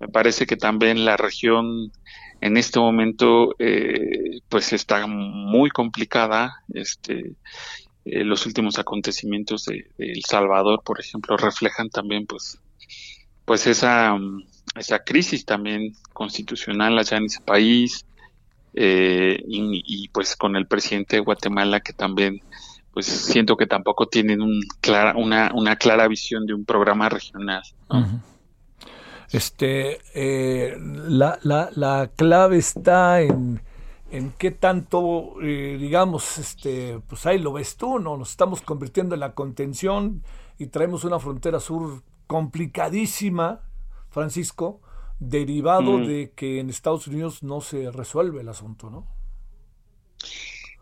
me parece que también la región en este momento, eh, pues está muy complicada, este, eh, los últimos acontecimientos de, El Salvador, por ejemplo, reflejan también, pues, pues esa, esa crisis también constitucional allá en ese país, eh, y, y, pues con el presidente de Guatemala que también pues siento que tampoco tienen un clara, una, una clara visión de un programa regional. Este, eh, la, la, la, clave está en, en qué tanto, eh, digamos, este, pues ahí lo ves tú, ¿no? Nos estamos convirtiendo en la contención y traemos una frontera sur complicadísima, Francisco, derivado Mm. de que en Estados Unidos no se resuelve el asunto, ¿no?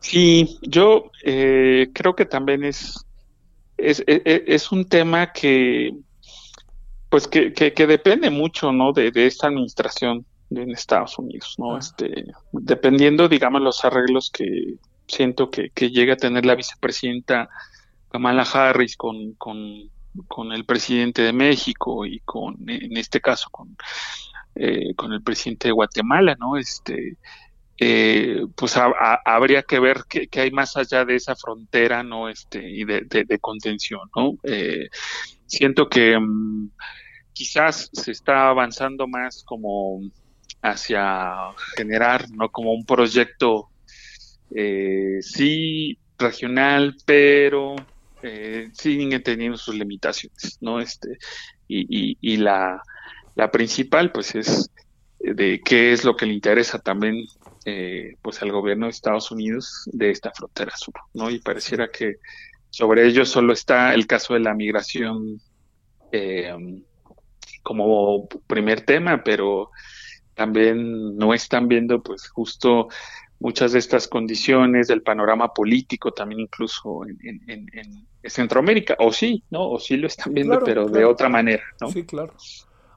Sí, yo eh, creo que también es, es, e- e- es un tema que, pues que, que, que depende mucho, ¿no? De, de esta administración en Estados Unidos, ¿no? Este, dependiendo, digamos, los arreglos que siento que, que llega a tener la vicepresidenta Kamala Harris con, con, con el presidente de México y con, en este caso, con, eh, con el presidente de Guatemala, ¿no? Este, eh, pues ha- ha- habría que ver qué, hay más allá de esa frontera, ¿no? Este, y de contención, ¿no? Eh, siento que mm, quizás se está avanzando más como hacia generar, ¿no? Como un proyecto, eh, sí, regional, pero eh, siguen teniendo sus limitaciones, ¿no? Este, y, la, principal, pues, es de qué es lo que le interesa también eh, pues al gobierno de Estados Unidos de esta frontera sur, ¿no? Y pareciera que sobre ello solo está el caso de la migración eh, como primer tema, pero también no están viendo pues justo muchas de estas condiciones del panorama político también incluso en, en- en- en Centroamérica, o sí, ¿no? O sí lo están viendo, Claro, pero de otra manera, ¿no? Sí, claro.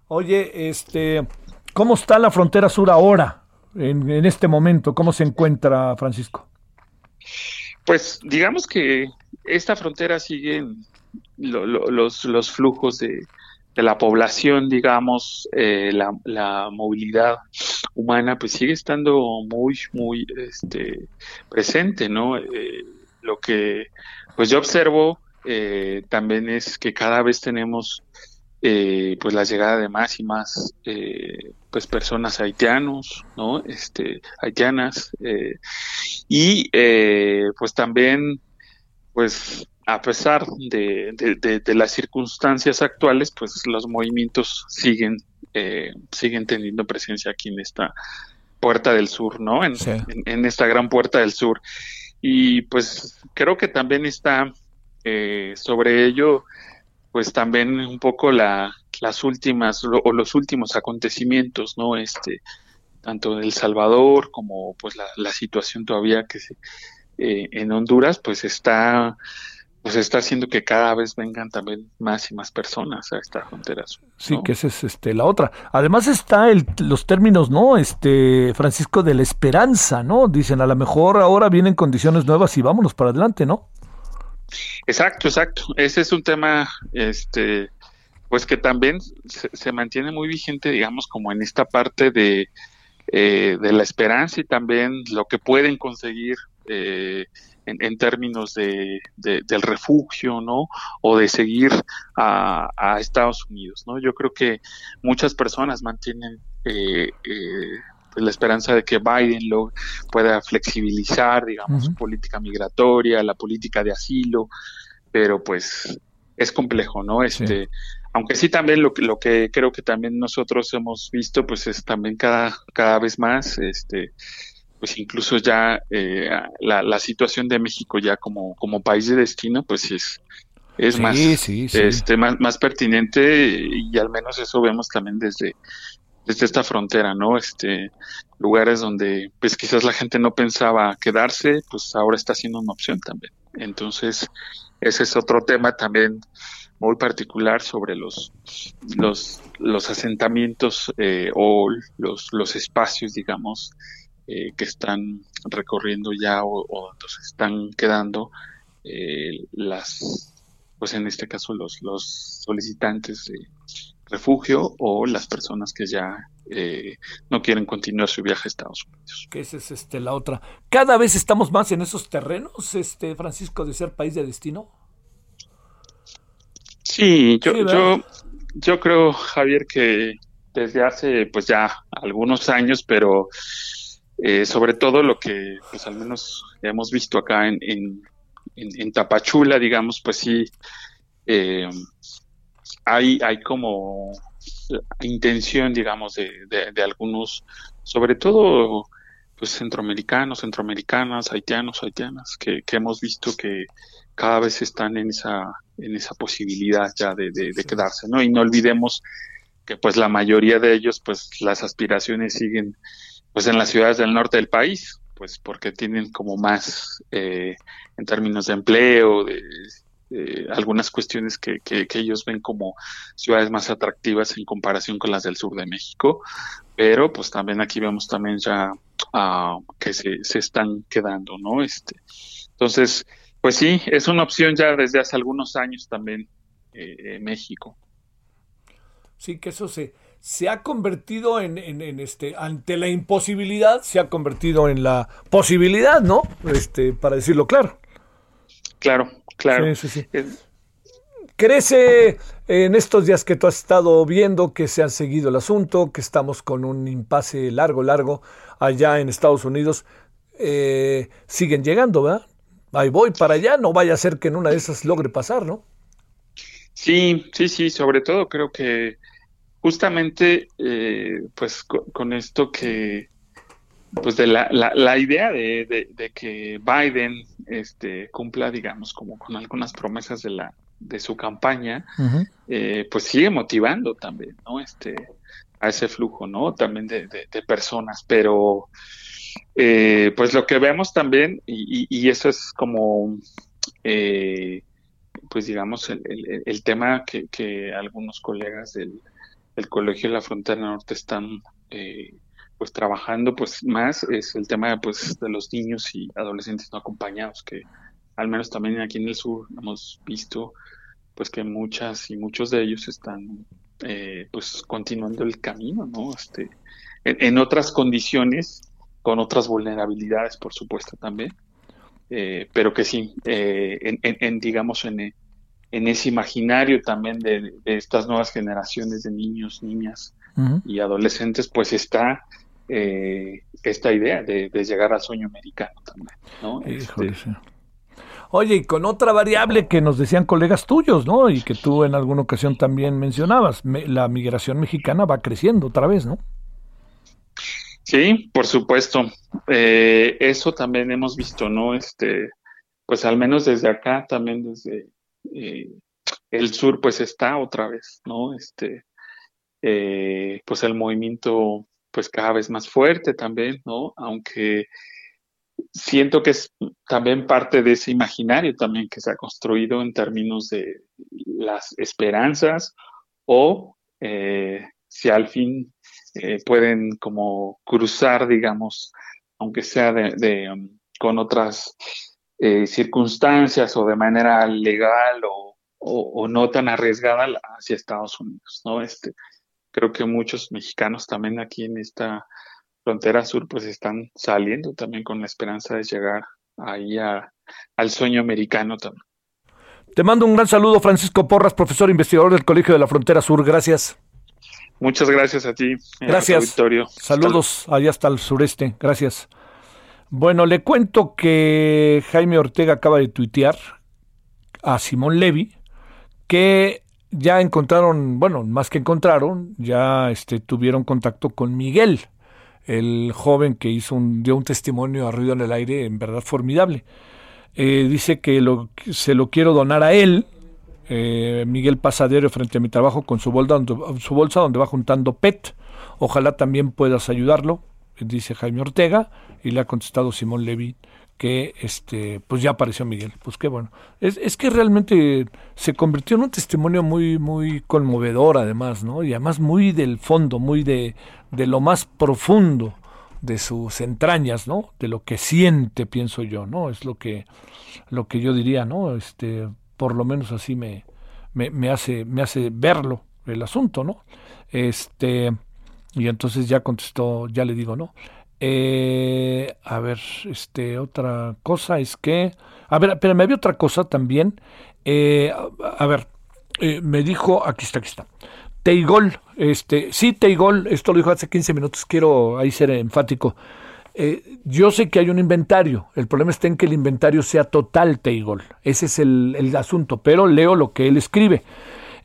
Oye, este, ¿cómo está la frontera sur ahora, en, en este momento? ¿Cómo se encuentra, Francisco? Pues digamos que esta frontera sigue en lo- lo- los, los flujos de, de la población, digamos, eh, la, la movilidad humana, pues sigue estando muy, muy este, presente, ¿no? Eh, lo que pues yo observo eh, también es que cada vez tenemos pues la llegada de más y más pues personas haitianos, ¿no? Este, haitianas, y pues también, pues a pesar de, de- de- de las circunstancias actuales, pues los movimientos siguen, eh, siguen teniendo presencia aquí en esta puerta del sur, ¿no? En, Sí. en- en esta gran puerta del sur. Y pues creo que también está eh, sobre ello, pues también un poco la, las últimas lo- o los últimos acontecimientos, ¿no? Este, tanto en El Salvador como pues la, la situación todavía que se, eh, en Honduras, pues está pues está haciendo que cada vez vengan también más y más personas a esta frontera Sí, que esa es este, la otra. Además está el, los términos, ¿no? Este, Francisco, de la esperanza, ¿no? Dicen, a lo mejor ahora vienen condiciones nuevas y vámonos para adelante, ¿no? Exacto, exacto. Ese es un tema, este, pues que también se, se mantiene muy vigente, digamos, como en esta parte de, eh, de la esperanza y también lo que pueden conseguir eh, en, en términos de, de- del refugio, ¿no? O de seguir a, a Estados Unidos, ¿no? Yo creo que muchas personas mantienen eh, eh, la esperanza de que Biden lo pueda flexibilizar, digamos, su política migratoria, la política de asilo, pero pues es complejo, ¿no? Este, aunque sí también lo que lo que creo que también nosotros hemos visto, pues es también cada cada vez más, este, pues incluso ya eh, la, la situación de México ya como como país de destino, pues es es Sí, más sí, sí. este más más pertinente y al menos eso vemos también desde desde esta frontera, ¿no? Este, lugares donde pues quizás la gente no pensaba quedarse, pues ahora está siendo una opción también. Entonces, ese es otro tema también muy particular sobre los los, los asentamientos eh, o los, los espacios, digamos, eh, que están recorriendo ya o, o donde se están quedando eh, las, pues en este caso los, los solicitantes de refugio o las personas que ya eh, no quieren continuar su viaje a Estados Unidos. Que esa es este, la otra. Cada vez estamos más en esos terrenos, este, Francisco, de ser país de destino. Sí, yo, yo, yo creo, Javier, que desde hace pues ya algunos años, pero eh, sobre todo lo que pues al menos hemos visto acá en, en, en, en Tapachula, digamos, pues sí, eh, hay, hay como intención, digamos, de, de, de algunos, sobre todo pues centroamericanos, centroamericanas, haitianos, haitianas, que, que hemos visto que cada vez están en esa, en esa posibilidad ya de, de, de quedarse, ¿no? Y no olvidemos que pues la mayoría de ellos pues las aspiraciones siguen pues en las ciudades del norte del país, pues porque tienen como más eh, en términos de empleo, de, algunas cuestiones que, que, ellos ven como ciudades más atractivas en comparación con las del sur de México, pero pues también aquí vemos también ya uh, que se, se están quedando, ¿no? Este, entonces, pues sí, es una opción ya desde hace algunos años también eh, México. Sí, que eso se, se ha convertido en, en, este, ante la imposibilidad, se ha convertido en la posibilidad, ¿no? Este, para decirlo claro. Claro, claro. Sí, sí, sí. ¿Crece en estos días que tú has estado viendo que se ha seguido el asunto, que estamos con un impasse largo, largo allá en Estados Unidos? Eh, siguen llegando, ¿verdad? Ahí voy para allá, no vaya a ser que en una de esas logre pasar, ¿no? Sí, sí, sí, sobre todo creo que justamente eh, pues con, esto que pues de la, la, idea de, de, que Biden este cumpla digamos como con algunas promesas de la de su campaña eh, pues sigue motivando también no este a ese flujo no también de, de personas pero eh, pues lo que vemos también y, y, eso es como eh, pues digamos, el, el, tema que, que, algunos colegas del, del, Colegio de la Frontera Norte están eh, pues trabajando pues más es el tema pues de los niños y adolescentes no acompañados que al menos también aquí en el sur hemos visto pues que muchas y muchos de ellos están eh, pues continuando el camino no este en, otras condiciones con otras vulnerabilidades por supuesto también eh, pero que sí, eh, en, digamos, en, en, ese imaginario también de, estas nuevas generaciones de niños, niñas y adolescentes, pues está eh, esta idea de, llegar al sueño americano también, ¿no? Este, Oye, y con otra variable que nos decían colegas tuyos, ¿no? Y que tú en alguna ocasión también mencionabas, la migración mexicana va creciendo otra vez, ¿no? Sí, por supuesto. Eh, eso también hemos visto, ¿no? Este, pues al menos desde acá, también desde eh, el sur, pues está otra vez, ¿no? Este, eh, pues el movimiento, pues cada vez más fuerte también, ¿no? Aunque siento que es también parte de ese imaginario también que se ha construido en términos de las esperanzas o si al fin eh, pueden como cruzar, digamos, aunque sea de, um, con otras eh, circunstancias o de manera legal o, o, no tan arriesgada hacia Estados Unidos, ¿no? Este, creo que muchos mexicanos también aquí en esta frontera sur pues están saliendo también con la esperanza de llegar ahí al sueño americano también. Te mando un gran saludo, Francisco Porras, profesor investigador del Colegio de la Frontera Sur. Gracias. Muchas gracias a ti. Gracias. Victorio. Saludos allá hasta el sureste. Gracias. Bueno, le cuento que Jaime Ortega acaba de tuitear a Simón Levy que ya encontraron, bueno, más que encontraron, ya este, tuvieron contacto con Miguel, el joven que hizo un, dio un testimonio a ruido en el aire, en verdad formidable. Eh, dice que lo, se lo quiero donar a él eh, Miguel Pasadero frente a mi trabajo con su bolsa, su bolsa donde va juntando PET. Ojalá también puedas ayudarlo, dice Jaime Ortega, y le ha contestado Simón Levy que este pues ya apareció Miguel. Pues qué bueno. Es, es que realmente se convirtió en un testimonio muy muy conmovedor además, ¿no? Y además muy del fondo, muy de, de lo más profundo de sus entrañas, ¿no? De lo que siente, pienso yo, ¿no? Es lo que lo que yo diría, ¿no? Este por lo menos así me, me, hace, me hace verlo el asunto, ¿no? Este, y entonces ya contestó, ya le digo, ¿no? Eh, a ver, este, otra cosa es que, a ver, pero me había otra cosa también. Eh, a, ver, eh, me dijo, aquí está, aquí está. Teigol, este, sí, Teigol, esto lo dijo hace 15 minutos, quiero ahí ser enfático. Eh, yo sé que hay un inventario, el problema está en que el inventario sea total, Teigol. Ese es el, asunto, pero leo lo que él escribe.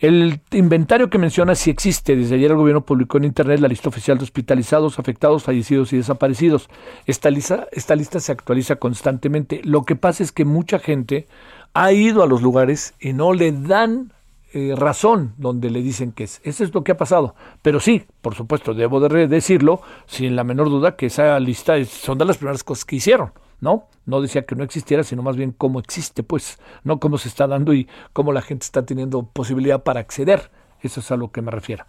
El inventario que menciona sí existe. Desde ayer el gobierno publicó en Internet la lista oficial de hospitalizados, afectados, fallecidos y desaparecidos. Esta lista, esta lista se actualiza constantemente. Lo que pasa es que mucha gente ha ido a los lugares y no le dan eh, razón donde le dicen que es. Eso es lo que ha pasado. Pero sí, por supuesto, debo de decirlo sin la menor duda que esa lista es, son de las primeras cosas que hicieron, ¿no? No decía que no existiera, sino más bien cómo existe, pues, no cómo se está dando y cómo la gente está teniendo posibilidad para acceder. Eso es a lo que me refiero.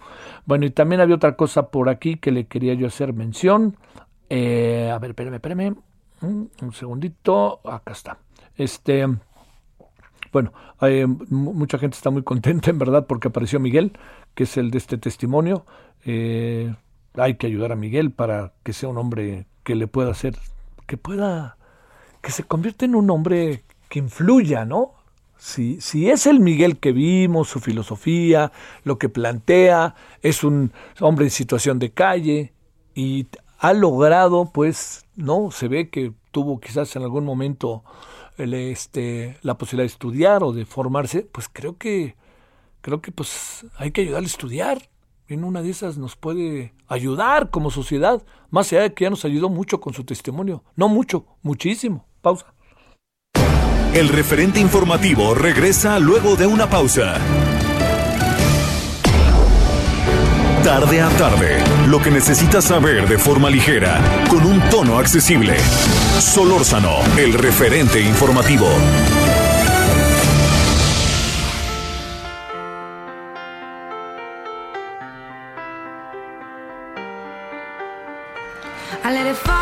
Bueno, y también había otra cosa por aquí que le quería yo hacer mención. Eh, a ver, espérame, espérame. Mm, un segundito. Acá está. Este. Bueno, hay, mucha gente está muy contenta, en verdad, porque apareció Miguel, que es el de este testimonio. Eh, hay que ayudar a Miguel para que sea un hombre que le pueda hacer, que pueda, que se convierta en un hombre que influya, ¿no? Si, si es el Miguel que vimos, su filosofía, lo que plantea, es un hombre en situación de calle y ha logrado, pues, ¿no? Se ve que tuvo quizás en algún momento este, la posibilidad de estudiar o de formarse, pues creo que, creo que pues hay que ayudarle a estudiar. En una de esas nos puede ayudar como sociedad, más allá de que ya nos ayudó mucho con su testimonio. No mucho, muchísimo. Pausa. El referente informativo regresa luego de una pausa. Tarde a tarde, lo que necesitas saber de forma ligera, con un tono accesible. Solórzano, el referente informativo. I let it fall,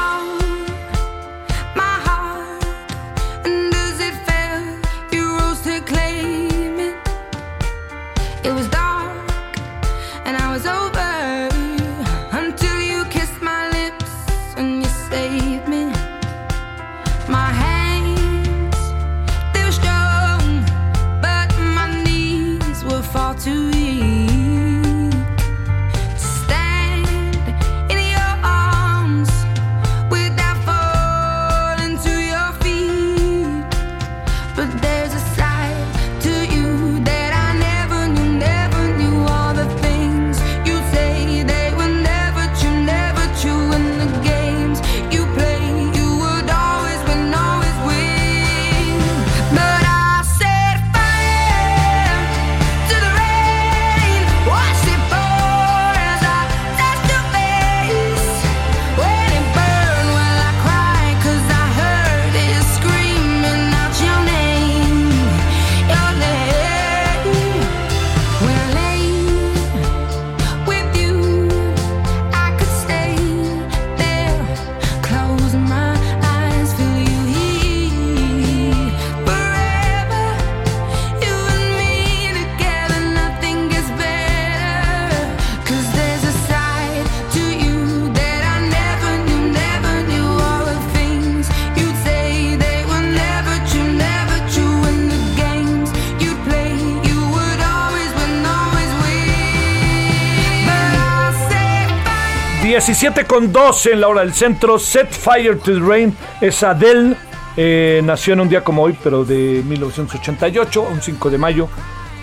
7 con 12 en la hora del centro. Set Fire to the Rain es Adele. Eh, nació en un día como hoy, pero de 1988, un 5 de mayo,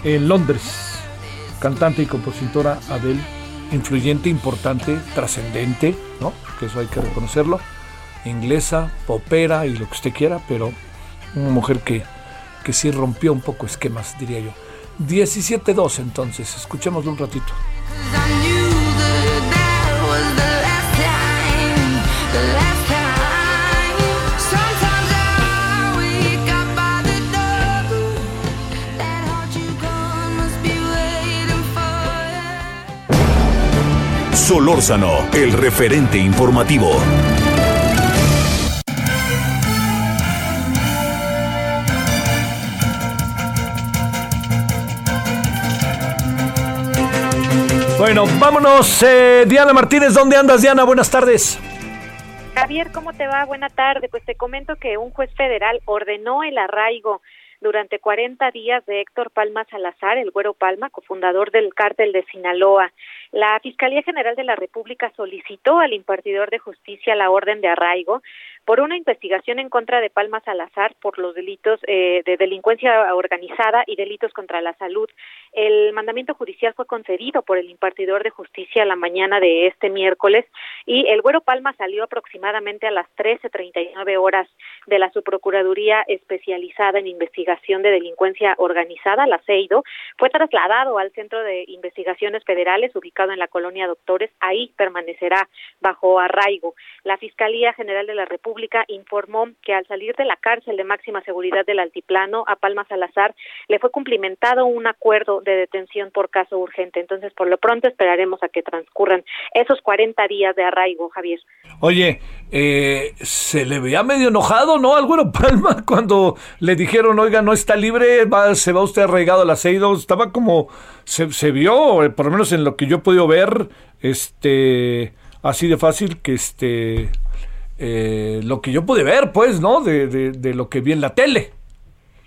en Londres. Cantante y compositora Adele. Influyente, importante, trascendente, ¿no? Que eso hay que reconocerlo. Inglesa, popera y lo que usted quiera, pero una mujer que, que sí rompió un poco esquemas, diría yo. 17-2 entonces, escuchémoslo un ratito. Solórzano, el referente informativo. Bueno, vámonos, eh, Diana Martínez, ¿dónde andas, Diana? Buenas tardes. Javier, ¿cómo te va? Buena tarde. Pues te comento que un juez federal ordenó el arraigo durante 40 días de Héctor Palma Salazar, el Güero Palma, cofundador del cártel de Sinaloa. La Fiscalía General de la República solicitó al impartidor de justicia la orden de arraigo por una investigación en contra de Palma Salazar por los delitos eh, de delincuencia organizada y delitos contra la salud. El mandamiento judicial fue concedido por el impartidor de justicia la mañana de este miércoles y el Güero Palma salió aproximadamente a las 13.39 horas de la subprocuraduría especializada en investigación de delincuencia organizada, la CEIDO. Fue trasladado al Centro de Investigaciones Federales ubicado en la colonia Doctores. Ahí permanecerá bajo arraigo. La Fiscalía General de la República informó que al salir de la cárcel de máxima seguridad del Altiplano a Palma Salazar le fue cumplimentado un acuerdo de detención por caso urgente. Entonces, por lo pronto esperaremos a que transcurran esos 40 días de arraigo, Javier. Oye, eh, se le veía medio enojado, ¿no? Al Güero Palma cuando le dijeron, oiga, no está libre, va, se va usted arraigado al aceido. Estaba como, se, se vio, eh, por lo menos en lo que yo podido ver, este, así de fácil que este, eh, lo que yo pude ver, pues, ¿no? De, de, de lo que vi en la tele.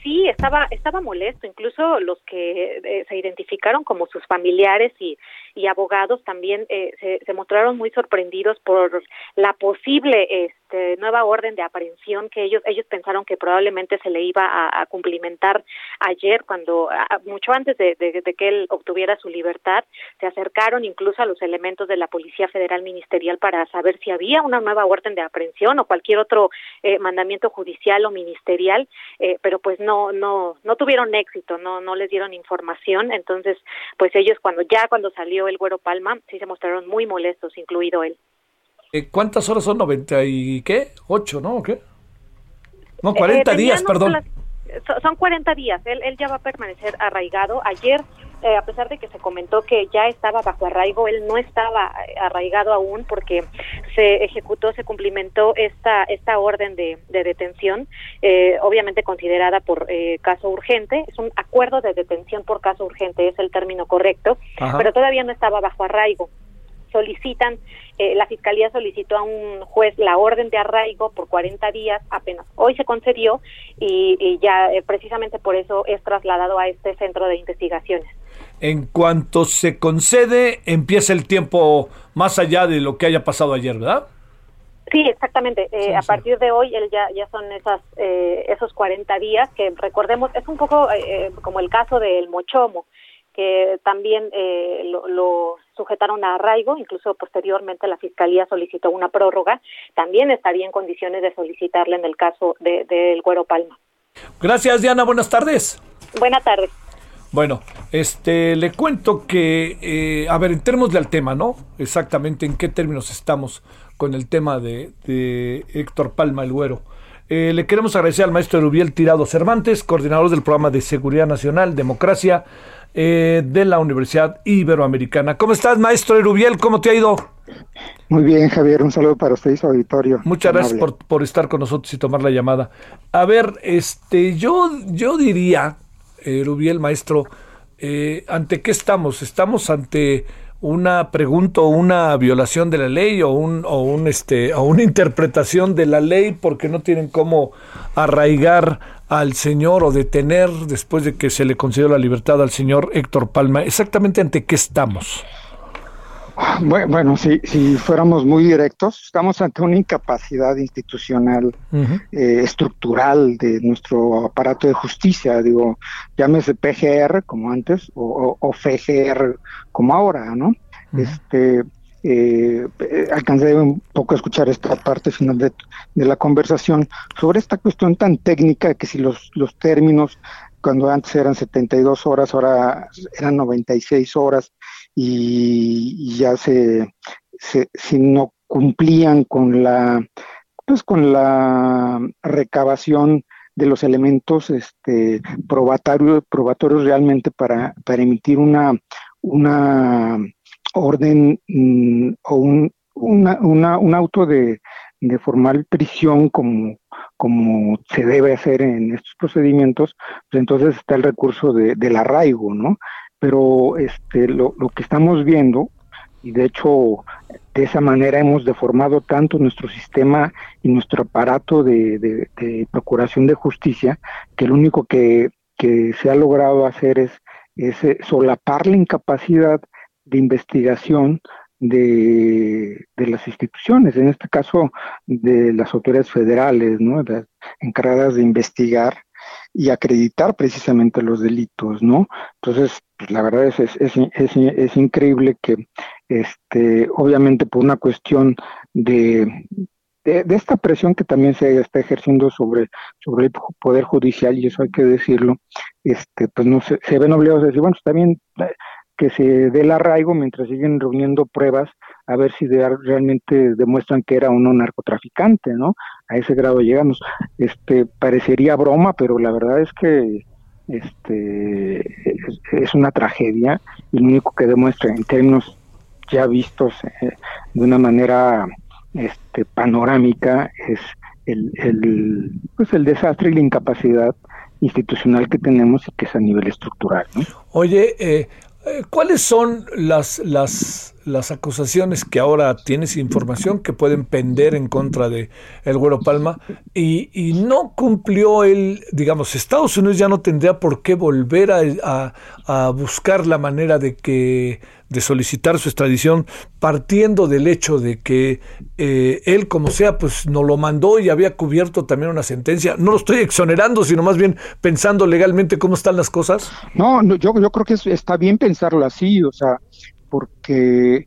Sí, estaba estaba molesto. Incluso los que eh, se identificaron como sus familiares y, y abogados también eh, se, mostraron muy sorprendidos por la posible este, nueva orden de aprehensión que ellos ellos pensaron que probablemente se le iba a, cumplimentar ayer cuando mucho antes de, que él obtuviera su libertad se acercaron incluso a los elementos de la policía federal ministerial para saber si había una nueva orden de aprehensión o cualquier otro eh, mandamiento judicial o ministerial eh, pero pues no no no tuvieron éxito no no les dieron información. Entonces pues ellos cuando ya cuando salió el Güero Palma sí se mostraron muy molestos incluido él eh, ¿Cuántas horas son? ¿90 y qué? ¿8, no? ¿O qué? No, 40 eh, días, perdón. Las, son 40 días. Él, él ya va a permanecer arraigado. Ayer eh, a pesar de que se comentó que ya estaba bajo arraigo, él no estaba arraigado aún porque se ejecutó, se cumplimentó esta esta orden de, de detención, eh, obviamente considerada por eh, caso urgente, es un acuerdo de detención por caso urgente, es el término correcto, Ajá. pero todavía no estaba bajo arraigo solicitan, eh, la Fiscalía solicitó a un juez la orden de arraigo por 40 días, apenas hoy se concedió y, y ya eh, precisamente por eso es trasladado a este centro de investigaciones. En cuanto se concede, empieza el tiempo más allá de lo que haya pasado ayer, ¿verdad? Sí, exactamente. Eh, sí, a partir de hoy él ya, ya son esas, eh, esos 40 días que recordemos, es un poco eh, como el caso del Mochomo, que también eh, lo, lo, sujetaron a arraigo, incluso posteriormente la Fiscalía solicitó una prórroga, también estaría en condiciones de solicitarle en el caso del de, de Güero Palma. Gracias, Diana. Buenas tardes. Buenas tardes. Bueno, este, le cuento que, eh, a ver, entremos al tema, ¿no? Exactamente en qué términos estamos con el tema de, de Héctor Palma el Güero. Eh, le queremos agradecer al maestro Rubiel Tirado Cervantes, coordinador del programa de Seguridad Nacional, Democracia, eh, de la Universidad Iberoamericana. ¿Cómo estás, maestro Erubiel? ¿Cómo te ha ido? Muy bien, Javier. Un saludo para usted y su auditorio. Muchas gracias por, por, estar con nosotros y tomar la llamada. A ver, este, yo, yo diría, Erubiel, maestro, eh, ¿ante qué estamos? ¿Estamos ante una pregunta o una violación de la ley o un, o un este o una interpretación de la ley porque no tienen cómo arraigar al señor o detener después de que se le concedió la libertad al señor Héctor Palma. ¿Exactamente ante qué estamos? Bueno, si, si fuéramos muy directos, estamos ante una incapacidad institucional, uh -huh. eh, estructural de nuestro aparato de justicia, digo, llámese PGR como antes o, o, o FGR como ahora, ¿no? Uh -huh. Este, eh, alcancé un poco a escuchar esta parte final de, de, la conversación sobre esta cuestión tan técnica que si los, los términos cuando antes eran 72 horas, ahora eran 96 horas y, ya se, se, si no cumplían con la pues con la recabación de los elementos este probatorios probatorios realmente para, para emitir una una orden mm, o un, una, un auto de, de formal prisión como, como se debe hacer en estos procedimientos, pues entonces está el recurso de, del arraigo, ¿no? Pero este, lo, lo que estamos viendo, y de hecho de esa manera hemos deformado tanto nuestro sistema y nuestro aparato de, de, procuración de justicia, que lo único que, que se ha logrado hacer es, es solapar la incapacidad de investigación de, de, las instituciones, en este caso de las autoridades federales, ¿no? Encargadas de investigar y acreditar precisamente los delitos, ¿no? Entonces, pues la verdad es, es, es, es, increíble que, este, obviamente por una cuestión de, de, esta presión que también se está ejerciendo sobre, sobre el poder judicial, y eso hay que decirlo, este, pues no se, se ven obligados a decir, bueno, eh, que se dé el arraigo mientras siguen reuniendo pruebas a ver si realmente demuestran que era uno narcotraficante, ¿no? A ese grado llegamos. Este parecería broma, pero la verdad es que este es, una tragedia y lo único que demuestra en términos ya vistos eh, de una manera este, panorámica es el, el, pues el desastre y la incapacidad institucional que tenemos y que es a nivel estructural. ¿no? Oye, eh, ¿cuáles son las, las, las acusaciones que ahora tienes información que pueden pender en contra de el Güero Palma y, y no cumplió el, digamos, Estados Unidos ya no tendría por qué volver a, a, buscar la manera de que de solicitar su extradición partiendo del hecho de que eh, él como sea pues no lo mandó y había cubierto también una sentencia. No lo estoy exonerando sino más bien pensando legalmente cómo están las cosas. No, no yo, yo creo que está bien pensarlo así o sea porque eh,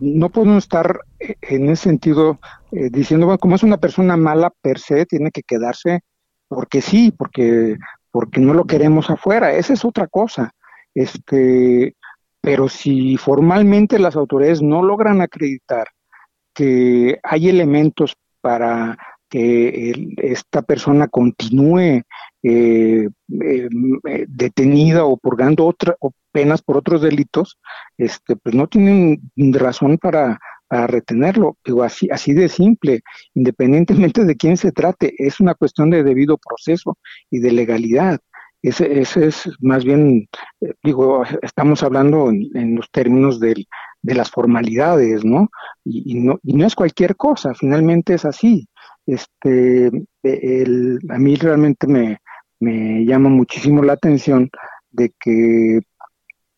no podemos estar eh, en ese sentido diciendo, bueno, como es una persona mala per se, tiene que quedarse porque sí, porque, porque no lo queremos afuera, esa es otra cosa. Este, pero si formalmente las autoridades no logran acreditar que hay elementos para que esta persona continúe eh, detenida o purgando otra, o penas por otros delitos, este, pues no tienen razón para, retenerlo. Digo, así, así de simple, independientemente de quién se trate, es una cuestión de debido proceso y de legalidad. Ese, es más bien, eh, digo, estamos hablando en, los términos de las formalidades, ¿no? Y, ¿no? y no es cualquier cosa, finalmente es así. Este, el, a mí realmente me, me llama muchísimo la atención de que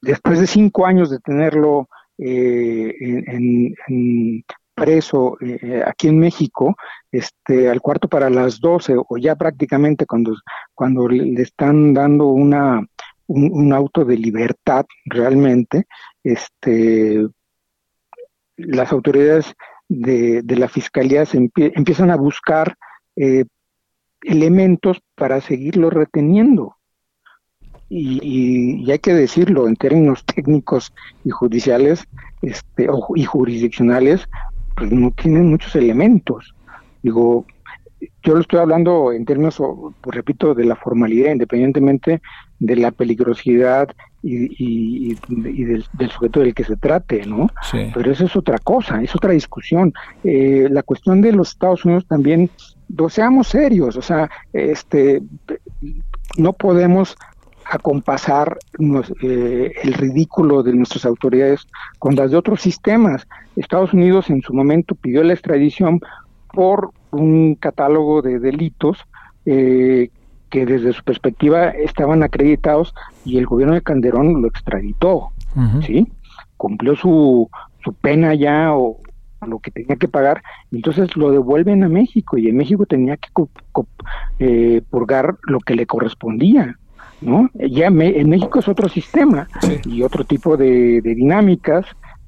después de cinco años de tenerlo eh, en, preso eh, aquí en México, este, al cuarto para las doce o ya prácticamente cuando, cuando le están dando una, un, auto de libertad realmente, este, las autoridades de, la fiscalía empiezan a buscar eh, elementos para seguirlo reteniendo. Y, hay que decirlo en términos técnicos y judiciales este, y jurisdiccionales, pues no tienen muchos elementos. Digo, yo lo estoy hablando en términos, pues repito, de la formalidad, independientemente de la peligrosidad y, del, sujeto del que se trate, ¿no? Pero eso es otra cosa, es otra discusión. Eh, la cuestión de los Estados Unidos también, pues, seamos serios, o sea, este, no podemos acompasar eh, el ridículo de nuestras autoridades con las de otros sistemas. Estados Unidos en su momento pidió la extradición por un catálogo de delitos eh, que desde su perspectiva estaban acreditados y el gobierno de Calderón lo extraditó, ¿sí? Cumplió su, su pena ya o lo que tenía que pagar, entonces lo devuelven a México y en México tenía que eh, purgar lo que le correspondía. ¿No? Ya en México es otro sistema y otro tipo de, dinámicas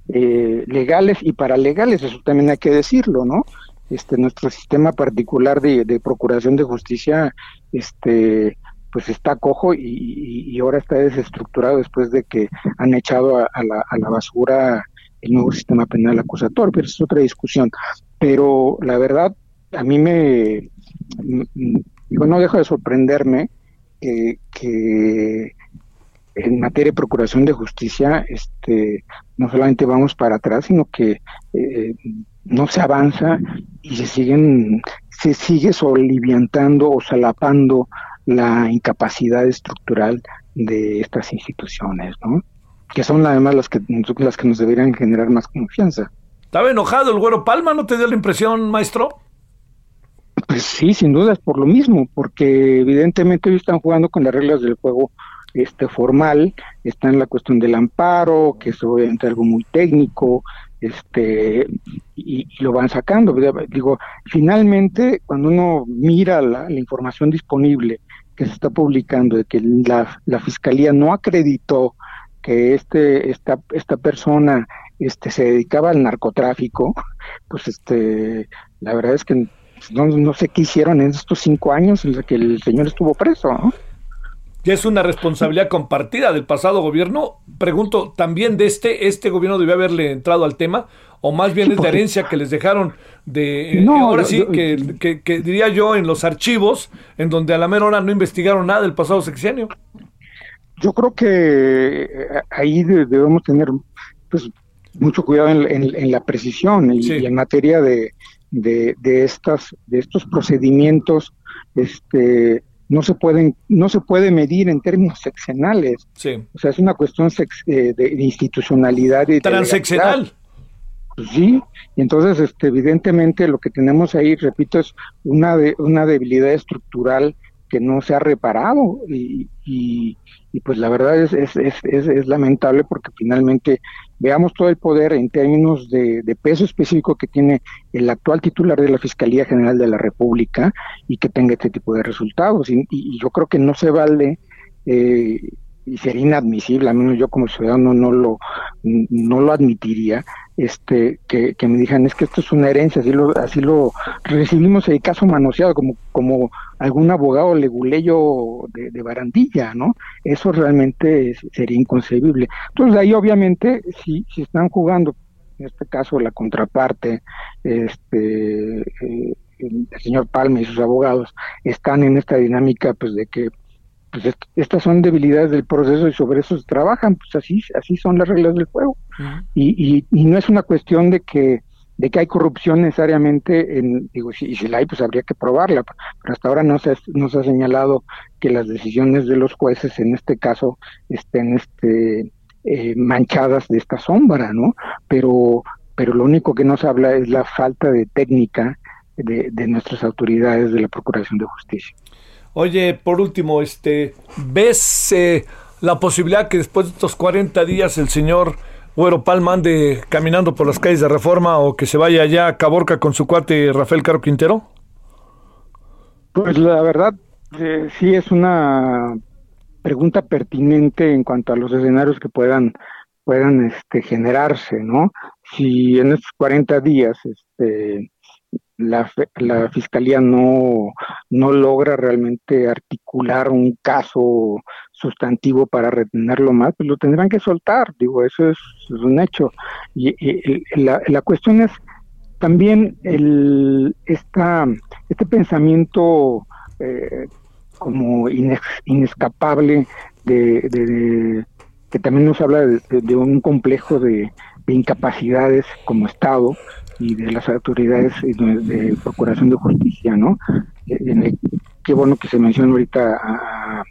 eh, legales y paralegales, eso también hay que decirlo, ¿no? Este, nuestro sistema particular de, procuración de justicia, este, pues está cojo y, ahora está desestructurado después de que han echado a, la, a la basura el nuevo sistema penal acusatorio, pero es otra discusión. Pero la verdad, a mí me, digo, no dejo de sorprenderme que, en materia de procuración de justicia, este, no solamente vamos para atrás, sino que eh, no se avanza y se siguen, se sigue soliviantando o salapando la incapacidad estructural de estas instituciones, ¿no? Que son además las que, las que nos deberían generar más confianza. ¿Estaba enojado el güero Palma? ¿No te dio la impresión, maestro? Pues sí, sin duda es por lo mismo, porque evidentemente ellos están jugando con las reglas del juego este formal, está en la cuestión del amparo, que es obviamente algo muy técnico, este y, lo van sacando. Digo, finalmente, cuando uno mira la, información disponible que se está publicando de que la, la fiscalía no acreditó que este esta esta persona este se dedicaba al narcotráfico, pues este la verdad es que no, no sé qué hicieron en estos cinco años en los que el señor estuvo preso, ¿no? Y es una responsabilidad compartida del pasado gobierno. Pregunto, ¿también de este, este gobierno debió haberle entrado al tema? ¿O más bien es de herencia que les dejaron de... No, ahora sí, que, que, diría yo en los archivos, en donde a la mera hora no investigaron nada del pasado sexenio? Yo creo que eh, ahí debemos tener pues mucho cuidado en, la precisión y, en materia de, de, de, estas, de estos procedimientos este, no se pueden no se puede medir en términos seccionales. Sí. O sea, es una cuestión eh, de, institucionalidad y transeccional. Pues sí, y entonces este evidentemente lo que tenemos ahí, repito, es una de, una debilidad estructural que no se ha reparado y, y, pues la verdad es, es, es, es, lamentable porque finalmente veamos todo el poder en términos de, peso específico que tiene el actual titular de la Fiscalía General de la República y que tenga este tipo de resultados. Y, yo creo que no se vale eh, y sería inadmisible, al menos yo como ciudadano no lo, no lo admitiría, este, que, me digan es que esto es una herencia, así lo, así lo recibimos el caso manoseado, como, como algún abogado leguleyo de, de barandilla, ¿no? Eso realmente sería inconcebible. Entonces ahí obviamente si, si están jugando, en este caso la contraparte, este eh, el señor Palme y sus abogados están en esta dinámica pues de que pues estas son debilidades del proceso y sobre eso se trabajan, pues así, así son las reglas del juego. y, y, no es una cuestión de que de que hay corrupción necesariamente, en, digo, si, si la hay, pues habría que probarla, pero hasta ahora no se, no se ha señalado que las decisiones de los jueces en este caso estén este, eh, manchadas de esta sombra, ¿no? Pero, pero lo único que nos habla es la falta de técnica de, de nuestras autoridades de la Procuración de Justicia. Oye, por último, este, ¿ves eh, la posibilidad que después de estos 40 días el señor Güero Palma ande caminando por las calles de Reforma o que se vaya allá a Caborca con su cuate Rafael Caro Quintero? Pues la verdad, eh, sí es una pregunta pertinente en cuanto a los escenarios que puedan puedan este, generarse, ¿no? Si en estos 40 días este, la, la fiscalía no, no logra realmente articular un caso sustantivo para retenerlo más, pues lo tendrán que soltar, digo, eso es, un hecho. Y, la, la, cuestión es también el, esta, este pensamiento eh, como inescapable de, que también nos habla de, un complejo de, de incapacidades como Estado, y de las autoridades de, Procuración de Justicia, ¿no? Eh, qué bueno que se menciona ahorita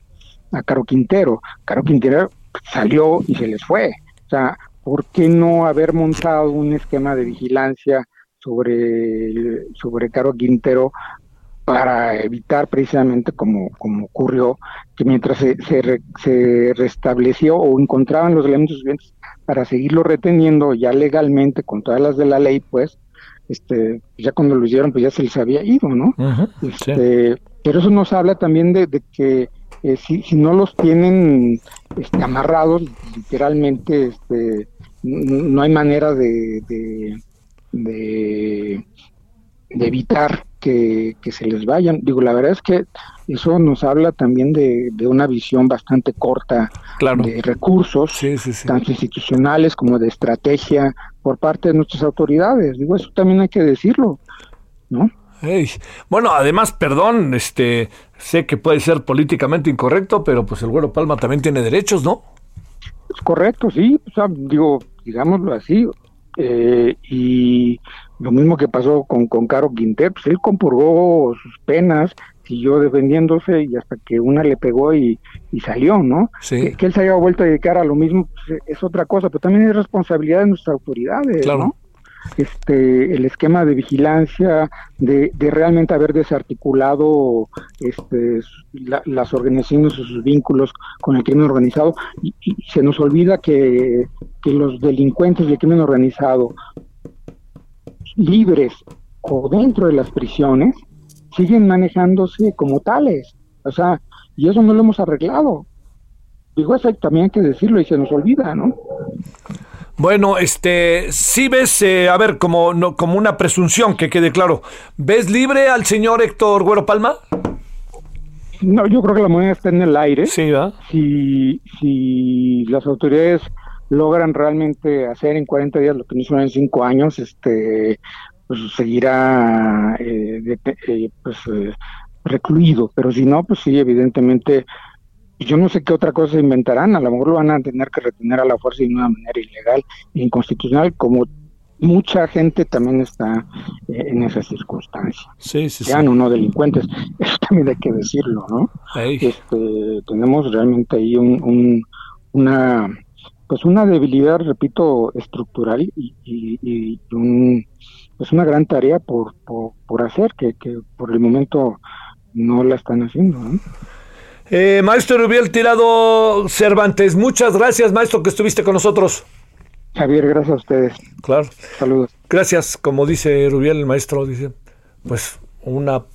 a, Caro Quintero. Caro Quintero salió y se les fue. O sea, ¿por qué no haber montado un esquema de vigilancia sobre, sobre Caro Quintero para evitar precisamente como, como ocurrió, que mientras se, se, restableció o encontraban los elementos suficientes para seguirlo reteniendo ya legalmente con todas las de la ley, pues, este, ya cuando lo hicieron, pues ya se les había ido, ¿no? este, Pero eso nos habla también de, que eh, si, si, no los tienen este, amarrados, literalmente, este, no hay manera de, de de evitar que, se les vayan. Digo, la verdad es que eso nos habla también de, una visión bastante corta de recursos, tanto institucionales como de estrategia por parte de nuestras autoridades. Digo, eso también hay que decirlo, ¿no? Bueno, además, perdón, este, sé que puede ser políticamente incorrecto, pero pues el Güero Palma también tiene derechos, ¿no? Es correcto, sí, o sea, digo, digámoslo así, eh, y lo mismo que pasó con, con Caro Quinter, pues él compurgó sus penas, siguió defendiéndose y hasta que una le pegó y, salió, ¿no? Que, él se haya vuelto a dedicar a lo mismo pues, es otra cosa, pero también es responsabilidad de nuestras autoridades, ¿no? Este, el esquema de vigilancia, de, de realmente haber desarticulado este, las organizaciones sus vínculos con el crimen organizado. Y, se nos olvida que los delincuentes del crimen organizado libres o dentro de las prisiones siguen manejándose como tales. O sea, y eso no lo hemos arreglado. Digo, eso también hay que decirlo y se nos olvida, ¿no? Bueno, este, si ves, eh, a ver, como, no, como una presunción, que quede claro, ¿ves libre al señor Héctor Güero Palma? No, yo creo que la moneda está en el aire. Sí, ¿verdad? Si, si las autoridades logran realmente hacer en 40 días lo que no hicieron en 5 años, este, pues seguirá eh, eh, pues, recluido, pero si no, pues sí, evidentemente yo no sé qué otra cosa inventarán, a lo mejor lo van a tener que retener a la fuerza de una manera ilegal e inconstitucional, como mucha gente también está eh, en. Sí, sí, Sean o no delincuentes, eso también hay que decirlo, ¿no? Este, tenemos realmente ahí un, una pues una debilidad, repito, estructural y, y, un, pues una gran tarea por, por, por hacer que, que por el momento no la están haciendo. ¿no? Eh, maestro Rubiel Tirado Cervantes, muchas gracias, maestro, que estuviste con nosotros. Javier, gracias a ustedes. Claro. Saludos. Gracias, como dice Rubiel, el maestro, dice, pues una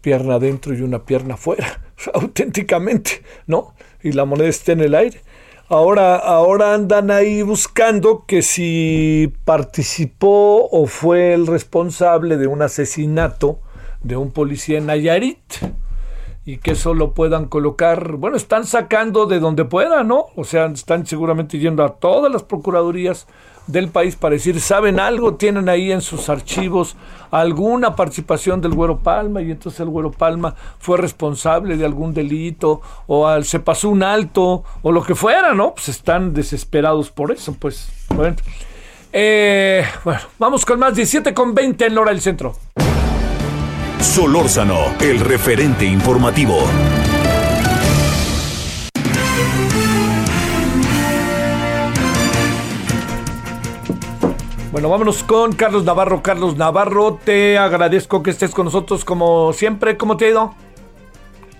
pierna adentro y una pierna fuera, auténticamente, ¿no? Y la moneda está en el aire. Ahora, ahora andan ahí buscando que si participó o fue el responsable de un asesinato de un policía en Nayarit y que eso lo puedan colocar, bueno, están sacando de donde puedan, ¿no? O sea, están seguramente yendo a todas las procuradurías del país para decir, ¿saben algo? Tienen ahí en sus archivos alguna participación del Güero Palma y entonces el Güero Palma fue responsable de algún delito o se pasó un alto o lo que fuera, ¿no? Pues están desesperados por eso, pues bueno. Eh, vamos con más 17 con 20 en Lora del Centro. Solórzano, el referente informativo. Bueno, vámonos con Carlos Navarro. Carlos Navarro, te agradezco que estés con nosotros como siempre. ¿Cómo te ha ido?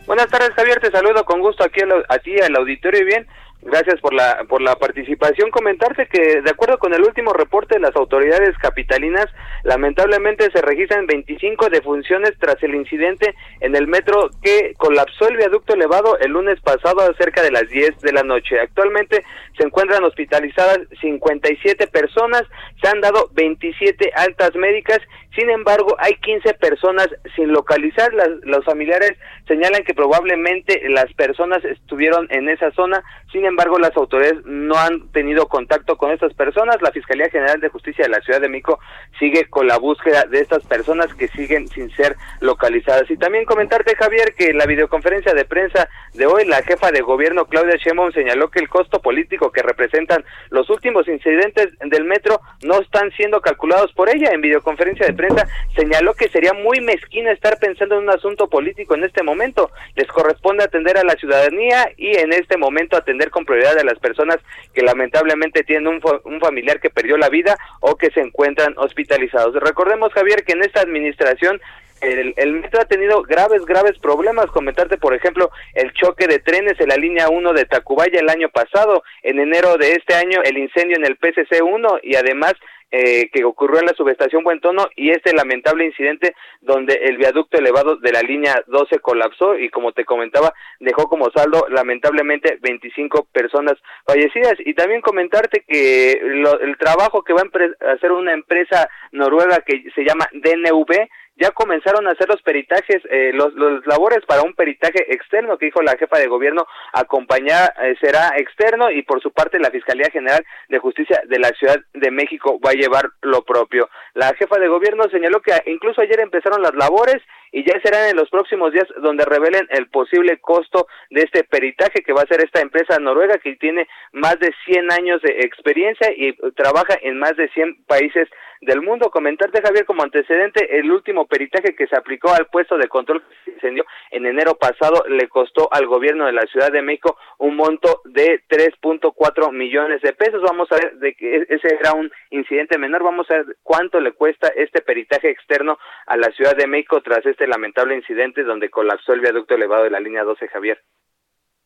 Buenas tardes, Javier. Te saludo con gusto aquí a ti, al auditorio. Y bien, Gracias por la por la participación. Comentarte que de acuerdo con el último reporte de las autoridades capitalinas, lamentablemente se registran 25 defunciones tras el incidente en el metro que colapsó el viaducto elevado el lunes pasado a cerca de las 10 de la noche. Actualmente se encuentran hospitalizadas 57 personas, se han dado 27 altas médicas sin embargo, hay 15 personas sin localizar. los familiares señalan que probablemente las personas estuvieron en esa zona. Sin embargo, las autoridades no han tenido contacto con estas personas. La Fiscalía General de Justicia de la Ciudad de Mico sigue con la búsqueda de estas personas que siguen sin ser localizadas. Y también comentarte, Javier, que en la videoconferencia de prensa de hoy, la jefa de gobierno, Claudia Sheinbaum, señaló que el costo político que representan los últimos incidentes del metro no están siendo calculados por ella. En videoconferencia de prensa señaló que sería muy mezquino estar pensando en un asunto político en este momento. Les corresponde atender a la ciudadanía y en este momento atender con prioridad a las personas que lamentablemente tienen un, un familiar que perdió la vida o que se encuentran hospitalizados. Recordemos, Javier, que en esta administración el, el, metro ha tenido graves, graves problemas. Comentarte, por ejemplo, el choque de trenes en la línea 1 de Tacubaya el año pasado, en enero de este año el incendio en el PCC 1 y además eh, que ocurrió en la subestación Buen Tono y este lamentable incidente donde el viaducto elevado de la línea 12 colapsó y como te comentaba dejó como saldo lamentablemente 25 personas fallecidas y también comentarte que el trabajo que va a hacer una empresa noruega que se llama DNV ya comenzaron a hacer los peritajes, eh, los, los, labores para un peritaje externo que dijo la jefa de gobierno acompañar eh, será externo y por su parte la Fiscalía General de Justicia de la Ciudad de México va a llevar lo propio. La jefa de gobierno señaló que incluso ayer empezaron las labores y ya serán en los próximos días donde revelen el posible costo de este peritaje que va a hacer esta empresa noruega que tiene más de 100 años de experiencia y trabaja en más de 100 países del mundo. Comentarte, Javier, como antecedente, el último peritaje que se aplicó al puesto de control incendio en enero pasado le costó al gobierno de la Ciudad de México un monto de 3.4 millones de pesos. Vamos a ver de que e-, ese era un incidente menor, vamos a ver cuánto le cuesta este peritaje externo a la Ciudad de México tras este lamentable incidente donde colapsó el viaducto elevado de la línea 12 Javier.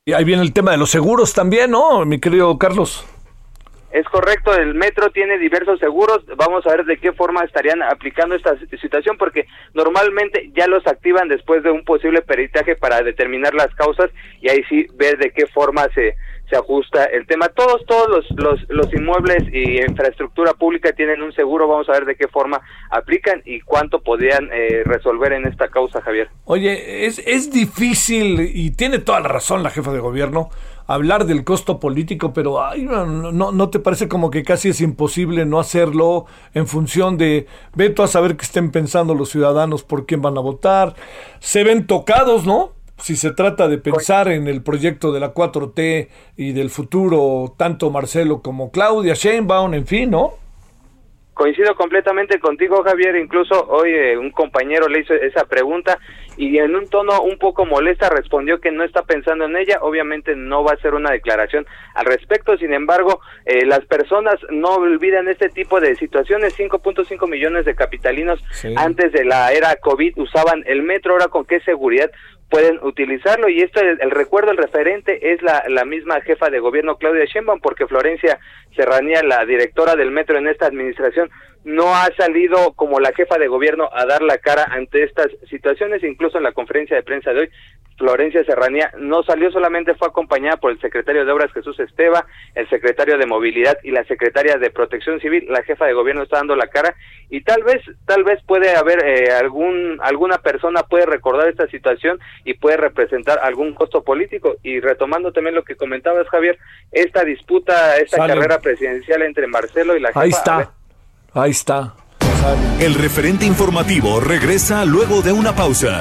Y ahí viene el tema de los seguros también, ¿no, mi querido Carlos? Es correcto, el metro tiene diversos seguros, vamos a ver de qué forma estarían aplicando esta situación porque normalmente ya los activan después de un posible peritaje para determinar las causas y ahí sí ver de qué forma se, se ajusta el tema. Todos, todos los, los, los inmuebles y infraestructura pública tienen un seguro, vamos a ver de qué forma aplican y cuánto podrían eh, resolver en esta causa, Javier. Oye, es, es difícil y tiene toda la razón la jefa de gobierno hablar del costo político, pero ay, no, no, no te parece como que casi es imposible no hacerlo en función de, veto a saber qué estén pensando los ciudadanos por quién van a votar, se ven tocados, ¿no? si se trata de pensar en el proyecto de la 4T y del futuro, tanto Marcelo como Claudia Sheinbaum, en fin, ¿no? Coincido completamente contigo, Javier. Incluso hoy eh, un compañero le hizo esa pregunta y en un tono un poco molesta respondió que no está pensando en ella. Obviamente no va a ser una declaración al respecto. Sin embargo, eh, las personas no olvidan este tipo de situaciones. 5.5 millones de capitalinos antes de la era COVID usaban el metro. Ahora con qué seguridad pueden utilizarlo. Y esto el, recuerdo el referente es la, la misma jefa de gobierno Claudia Sheinbaum porque Florencia Serranía la directora del metro en esta administración no ha salido como la jefa de gobierno a dar la cara ante estas situaciones. Incluso en la conferencia de prensa de hoy Florencia Serranía no salió solamente fue acompañada por el secretario de Obras Jesús Esteva, el secretario de Movilidad y la secretaria de Protección Civil. La jefa de gobierno está dando la cara y tal vez tal vez puede haber eh, algún alguna persona puede recordar esta situación y puede representar algún costo político y retomando también lo que comentabas Javier, esta disputa, esta carrera presidencial entre Marcelo y la jefa. Ahí está. Ahí está. El referente informativo regresa luego de una pausa.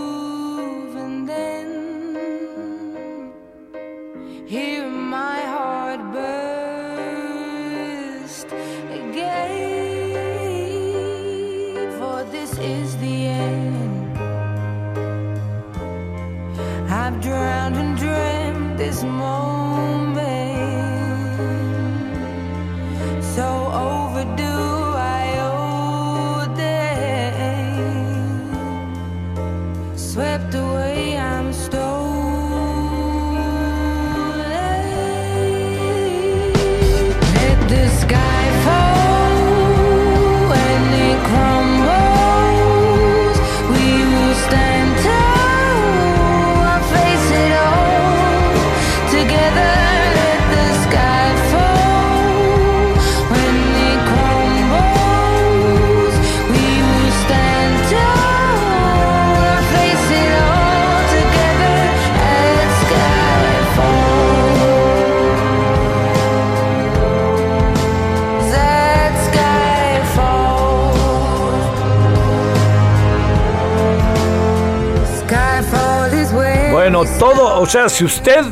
o sea, si usted,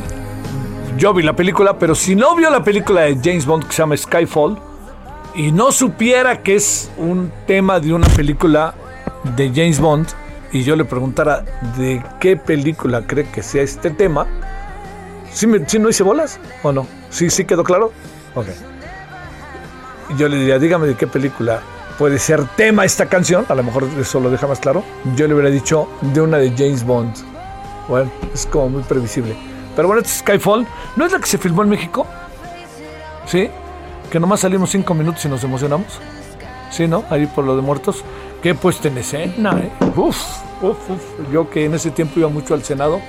yo vi la película, pero si no vio la película de James Bond que se llama Skyfall y no supiera que es un tema de una película de James Bond y yo le preguntara de qué película cree que sea este tema, ¿sí, me- sí no hice bolas o no? ¿Sí, sí quedó claro? Ok. Yo le diría, dígame de qué película puede ser tema esta canción, a lo mejor eso lo deja más claro. Yo le hubiera dicho de una de James Bond. Bueno, es como muy previsible. Pero bueno, este Skyfall, ¿no es la que se filmó en México? ¿Sí? Que nomás salimos cinco minutos y nos emocionamos. Sí, ¿no? Ahí por lo de muertos. Qué puesta en escena, ¿eh? Uf, uf, uf. Yo que en ese tiempo iba mucho al Senado,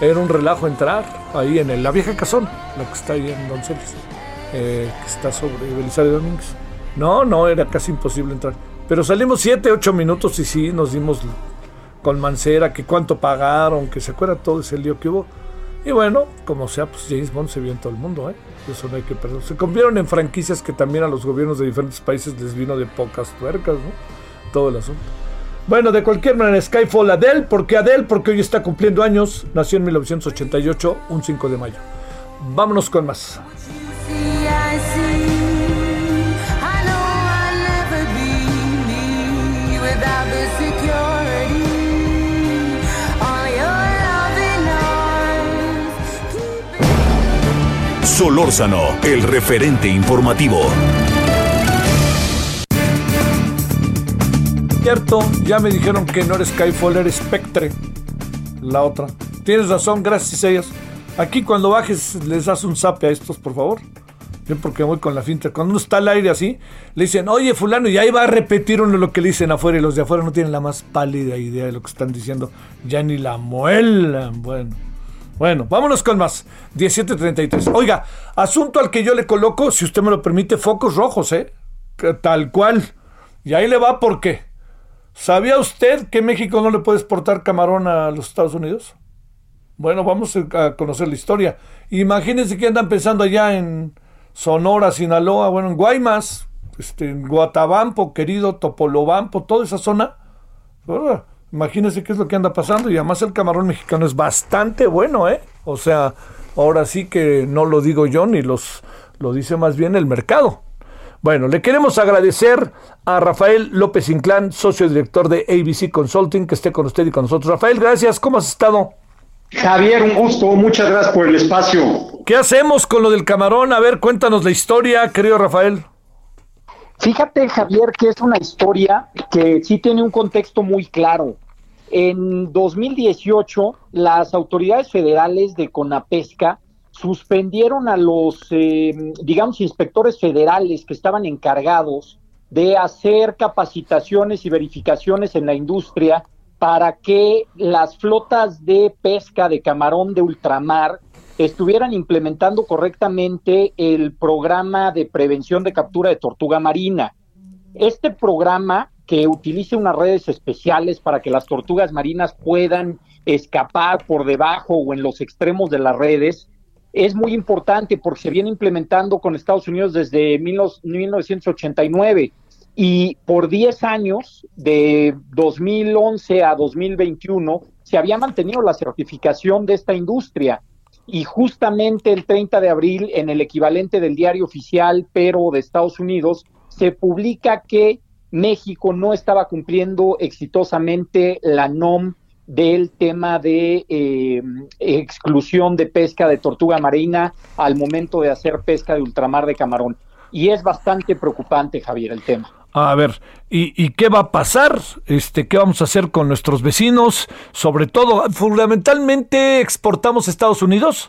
era un relajo entrar ahí en el- la vieja casón, la que está ahí en Donceles, eh, que está sobre Belisario Domínguez. No, no, era casi imposible entrar. Pero salimos siete, ocho minutos y sí, nos dimos con Mancera, que cuánto pagaron, que se acuerda todo ese lío que hubo. Y bueno, como sea, pues James Bond se vio en todo el mundo, ¿eh? Eso no hay que perder. Se convirtieron en franquicias que también a los gobiernos de diferentes países les vino de pocas tuercas, ¿no? Todo el asunto. Bueno, de cualquier manera, Skyfall Adele. ¿Por qué Adele? Porque hoy está cumpliendo años. Nació en 1988, un 5 de mayo. Vámonos con más. Solórzano, el referente informativo. Cierto, ya me dijeron que no eres Skyfall, eres Spectre. La otra. Tienes razón, gracias a ellos. Aquí cuando bajes les das un zape a estos, por favor. Yo porque voy con la finta. Cuando uno está al aire así, le dicen, oye fulano, y ahí va a repetir uno lo que le dicen afuera y los de afuera no tienen la más pálida idea de lo que están diciendo. Ya ni la muelan. Bueno. Bueno, vámonos con más. 17.33. Oiga, asunto al que yo le coloco, si usted me lo permite, focos rojos, ¿eh? Tal cual. Y ahí le va porque. ¿Sabía usted que México no le puede exportar camarón a los Estados Unidos? Bueno, vamos a conocer la historia. Imagínense que andan pensando allá en Sonora, Sinaloa, bueno, en Guaymas, este, en Guatabampo, querido Topolobampo, toda esa zona. Imagínense qué es lo que anda pasando. Y además el camarón mexicano es bastante bueno, ¿eh? O sea, ahora sí que no lo digo yo, ni los lo dice más bien el mercado. Bueno, le queremos agradecer a Rafael López Inclán, socio director de ABC Consulting, que esté con usted y con nosotros. Rafael, gracias. ¿Cómo has estado? Javier, un gusto. Muchas gracias por el espacio. ¿Qué hacemos con lo del camarón? A ver, cuéntanos la historia, querido Rafael. Fíjate, Javier, que es una historia que sí tiene un contexto muy claro. En 2018, las autoridades federales de Conapesca suspendieron a los, eh, digamos, inspectores federales que estaban encargados de hacer capacitaciones y verificaciones en la industria para que las flotas de pesca de camarón de ultramar estuvieran implementando correctamente el programa de prevención de captura de tortuga marina. Este programa que utilice unas redes especiales para que las tortugas marinas puedan escapar por debajo o en los extremos de las redes, es muy importante porque se viene implementando con Estados Unidos desde 1989 y por 10 años, de 2011 a 2021, se había mantenido la certificación de esta industria. Y justamente el 30 de abril, en el equivalente del diario oficial, pero de Estados Unidos, se publica que México no estaba cumpliendo exitosamente la NOM del tema de eh, exclusión de pesca de tortuga marina al momento de hacer pesca de ultramar de camarón. Y es bastante preocupante, Javier, el tema. A ver, ¿y, qué va a pasar? Este, ¿Qué vamos a hacer con nuestros vecinos? Sobre todo, fundamentalmente, ¿exportamos a Estados Unidos?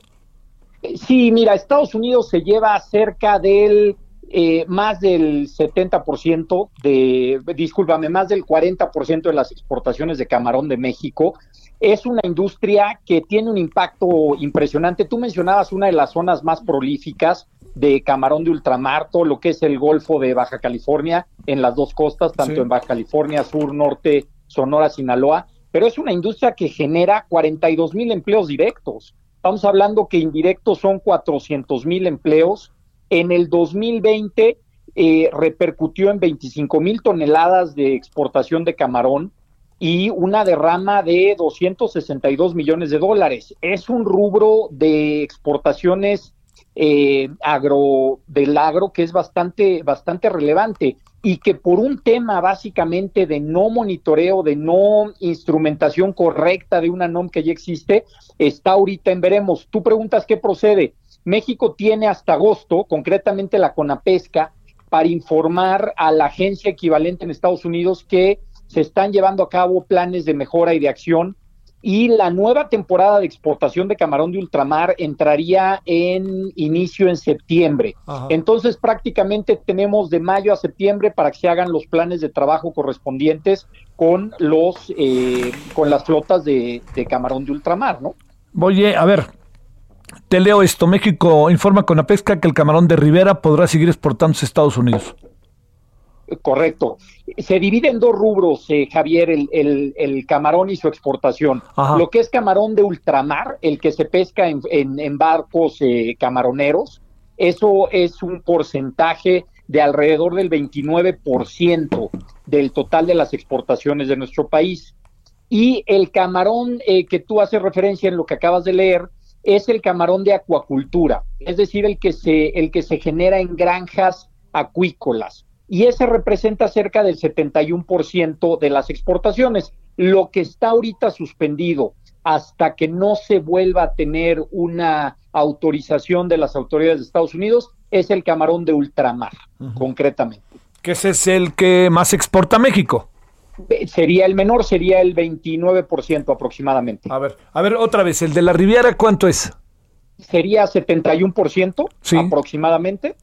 Sí, mira, Estados Unidos se lleva cerca del eh, más del 70% de, discúlpame, más del 40% de las exportaciones de camarón de México. Es una industria que tiene un impacto impresionante. Tú mencionabas una de las zonas más prolíficas de camarón de ultramar, todo lo que es el Golfo de Baja California, en las dos costas, tanto en Baja California, sur, norte, Sonora, Sinaloa, pero es una industria que genera 42 mil empleos directos. Estamos hablando que indirectos son 400 mil empleos en el 2020 eh, repercutió en 25 mil toneladas de exportación de camarón y una derrama de 262 millones de dólares. Es un rubro de exportaciones eh, agro del agro que es bastante bastante relevante y que por un tema básicamente de no monitoreo, de no instrumentación correcta de una NOM que ya existe, está ahorita en veremos. Tú preguntas qué procede. México tiene hasta agosto, concretamente la CONAPESCA, para informar a la agencia equivalente en Estados Unidos que se están llevando a cabo planes de mejora y de acción y la nueva temporada de exportación de camarón de ultramar entraría en inicio en septiembre. Entonces prácticamente tenemos de mayo a septiembre para que se hagan los planes de trabajo correspondientes con los eh, con las flotas de, de camarón de ultramar, ¿no? Oye, a ver, te leo esto. México informa con la pesca que el camarón de Rivera podrá seguir exportándose a Estados Unidos. Correcto. Se divide en dos rubros, eh, Javier, el, el- el camarón y su exportación. Ajá. Lo que es camarón de ultramar, el que se pesca en, en- en barcos eh, camaroneros, eso es un porcentaje de alrededor del 29% del total de las exportaciones de nuestro país. Y el camarón eh, que tú haces referencia en lo que acabas de leer es el camarón de acuacultura, es decir, el que se, el que se genera en granjas acuícolas. Y ese representa cerca del 71% de las exportaciones. Lo que está ahorita suspendido hasta que no se vuelva a tener una autorización de las autoridades de Estados Unidos es el camarón de ultramar, concretamente. Que ese es el que más exporta México. Eh, Sería el menor, sería el 29% aproximadamente. A ver, a ver, otra vez, el de la Riviera, ¿cuánto es? Sería 71% Sí. aproximadamente.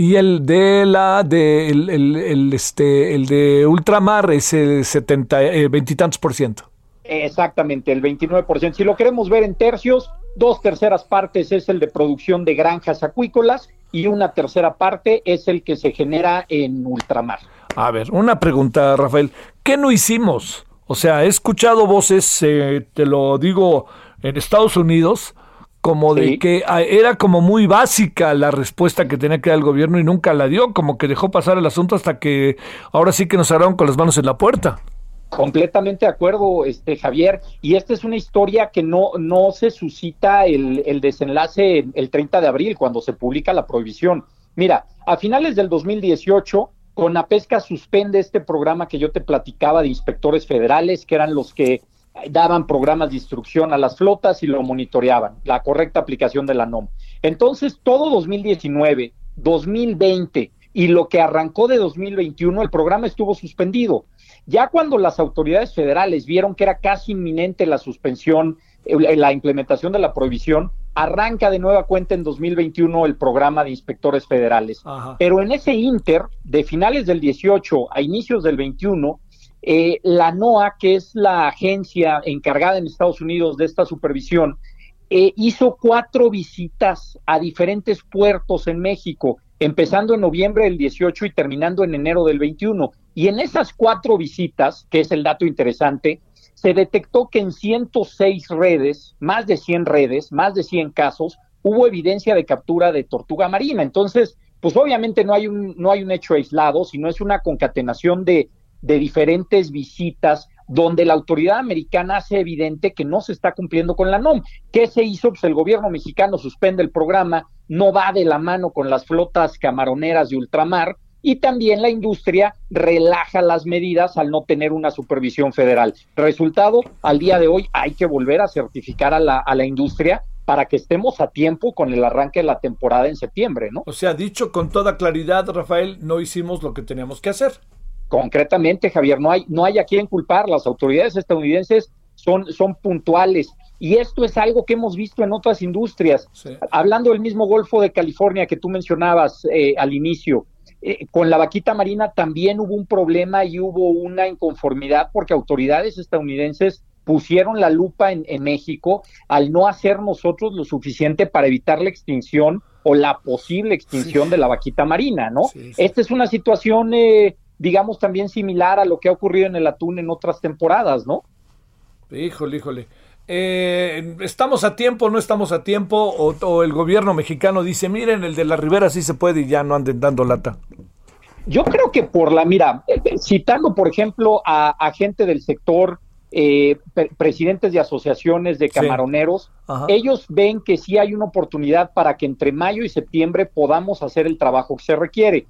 Y el de la de el, el- el, este el de ultramar es el 70 eh, veintitantos por ciento. Exactamente, el 29%. Si lo queremos ver en tercios, dos terceras partes es el de producción de granjas acuícolas y una tercera parte es el que se genera en ultramar. A ver, una pregunta, Rafael. ¿Qué no hicimos? O sea, he escuchado voces, eh, te lo digo, en Estados Unidos, como de Sí. que ah, era como muy básica la respuesta que tenía que dar el gobierno y nunca la dio, como que dejó pasar el asunto hasta que ahora sí que nos agarraron con las manos en la puerta. Completamente de acuerdo, este Javier. Y esta es una historia que no, no se suscita el, el desenlace el 30 de abril, cuando se publica la prohibición. Mira, a finales del 2018, Conapesca suspende este programa que yo te platicaba de inspectores federales, que eran los que daban programas de instrucción a las flotas y lo monitoreaban, la correcta aplicación de la NOM. Entonces, todo 2019, 2020 y lo que arrancó de 2021, el programa estuvo suspendido. Ya cuando las autoridades federales vieron que era casi inminente la suspensión, la implementación de la prohibición, arranca de nueva cuenta en 2021 el programa de inspectores federales. Ajá. Pero en ese inter, de finales del 18 a inicios del 21, eh, la NOAA, que es la agencia encargada en Estados Unidos de esta supervisión, eh, hizo cuatro visitas a diferentes puertos en México, empezando en noviembre del 18 y terminando en enero del 21. Y en esas cuatro visitas, que es el dato interesante, se detectó que en 106 redes, más de 100 redes, más de 100 casos, hubo evidencia de captura de tortuga marina. Entonces, pues obviamente no hay un, no hay un hecho aislado, sino es una concatenación de, de diferentes visitas donde la autoridad americana hace evidente que no se está cumpliendo con la NOM. ¿Qué se hizo? Pues el gobierno mexicano suspende el programa, no va de la mano con las flotas camaroneras de ultramar y también la industria relaja las medidas al no tener una supervisión federal. Resultado, al día de hoy hay que volver a certificar a la, a la industria para que estemos a tiempo con el arranque de la temporada en septiembre, ¿no? O sea, dicho con toda claridad, Rafael, no hicimos lo que teníamos que hacer. Concretamente, Javier, no hay, no hay a quien culpar. Las autoridades estadounidenses son, son puntuales. Y esto es algo que hemos visto en otras industrias. Sí. Hablando del mismo Golfo de California que tú mencionabas eh, al inicio, eh, con la vaquita marina también hubo un problema y hubo una inconformidad porque autoridades estadounidenses pusieron la lupa en, en México al no hacer nosotros lo suficiente para evitar la extinción o la posible extinción Sí. de la vaquita marina, ¿no? Sí, sí. Esta es una situación, eh, digamos, también similar a lo que ha ocurrido en el atún en otras temporadas, ¿no? Híjole, híjole. Eh, ¿Estamos a tiempo no estamos a tiempo? O, o el gobierno mexicano dice, miren, el de la Ribera sí se puede y ya no anden dando lata? Yo creo que por la, mira, eh, citando por ejemplo a, a gente del sector, eh, pre- presidentes de asociaciones de camaroneros, ellos ven que sí hay una oportunidad para que entre mayo y septiembre podamos hacer el trabajo que se requiere.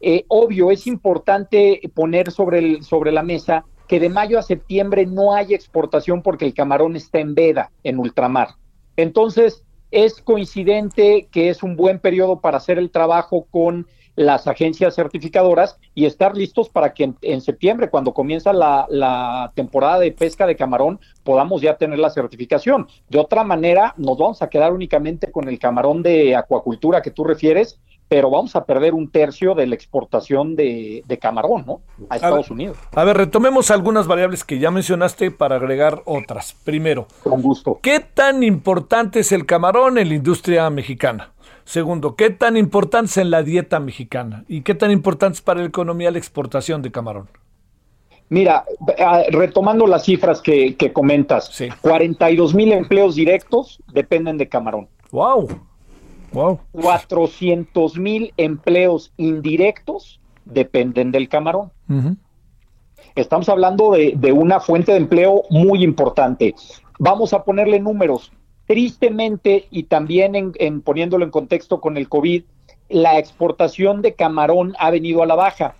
Eh, obvio, es importante poner sobre, el, sobre la mesa que de mayo a septiembre no hay exportación porque el camarón está en veda, en ultramar. Entonces, es coincidente que es un buen periodo para hacer el trabajo con las agencias certificadoras y estar listos para que en, en septiembre, cuando comienza la, la temporada de pesca de camarón, podamos ya tener la certificación. De otra manera, nos vamos a quedar únicamente con el camarón de acuacultura que tú refieres, pero vamos a perder un tercio de la exportación de, de camarón, ¿no? A Estados ver. Unidos. A ver, retomemos algunas variables que ya mencionaste para agregar otras. Primero, Con gusto. ¿qué tan importante es el camarón en la industria mexicana? Segundo, ¿qué tan importante es en la dieta mexicana? ¿Y qué tan importante es para la economía la exportación de camarón? Mira, ah, retomando las cifras que, que comentas, 42 mil empleos directos dependen de camarón. ¡Wow! ¡Wow! 400 mil empleos indirectos dependen del camarón. Estamos hablando de, de, una fuente de empleo muy importante. Vamos a ponerle números. Tristemente, y también en, poniéndolo en contexto con el COVID, la exportación de camarón ha venido a la baja.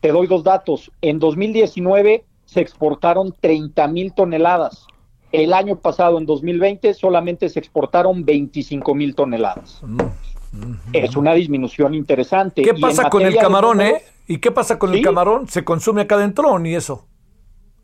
Te doy dos datos. En 2019 se exportaron 30 mil toneladas. El año pasado, en 2020, solamente se exportaron 25 mil toneladas. Es una disminución interesante. ¿Qué pasa con el camarón, eh? ¿Y qué pasa con el camarón? ¿Se consume acá adentro o ni eso?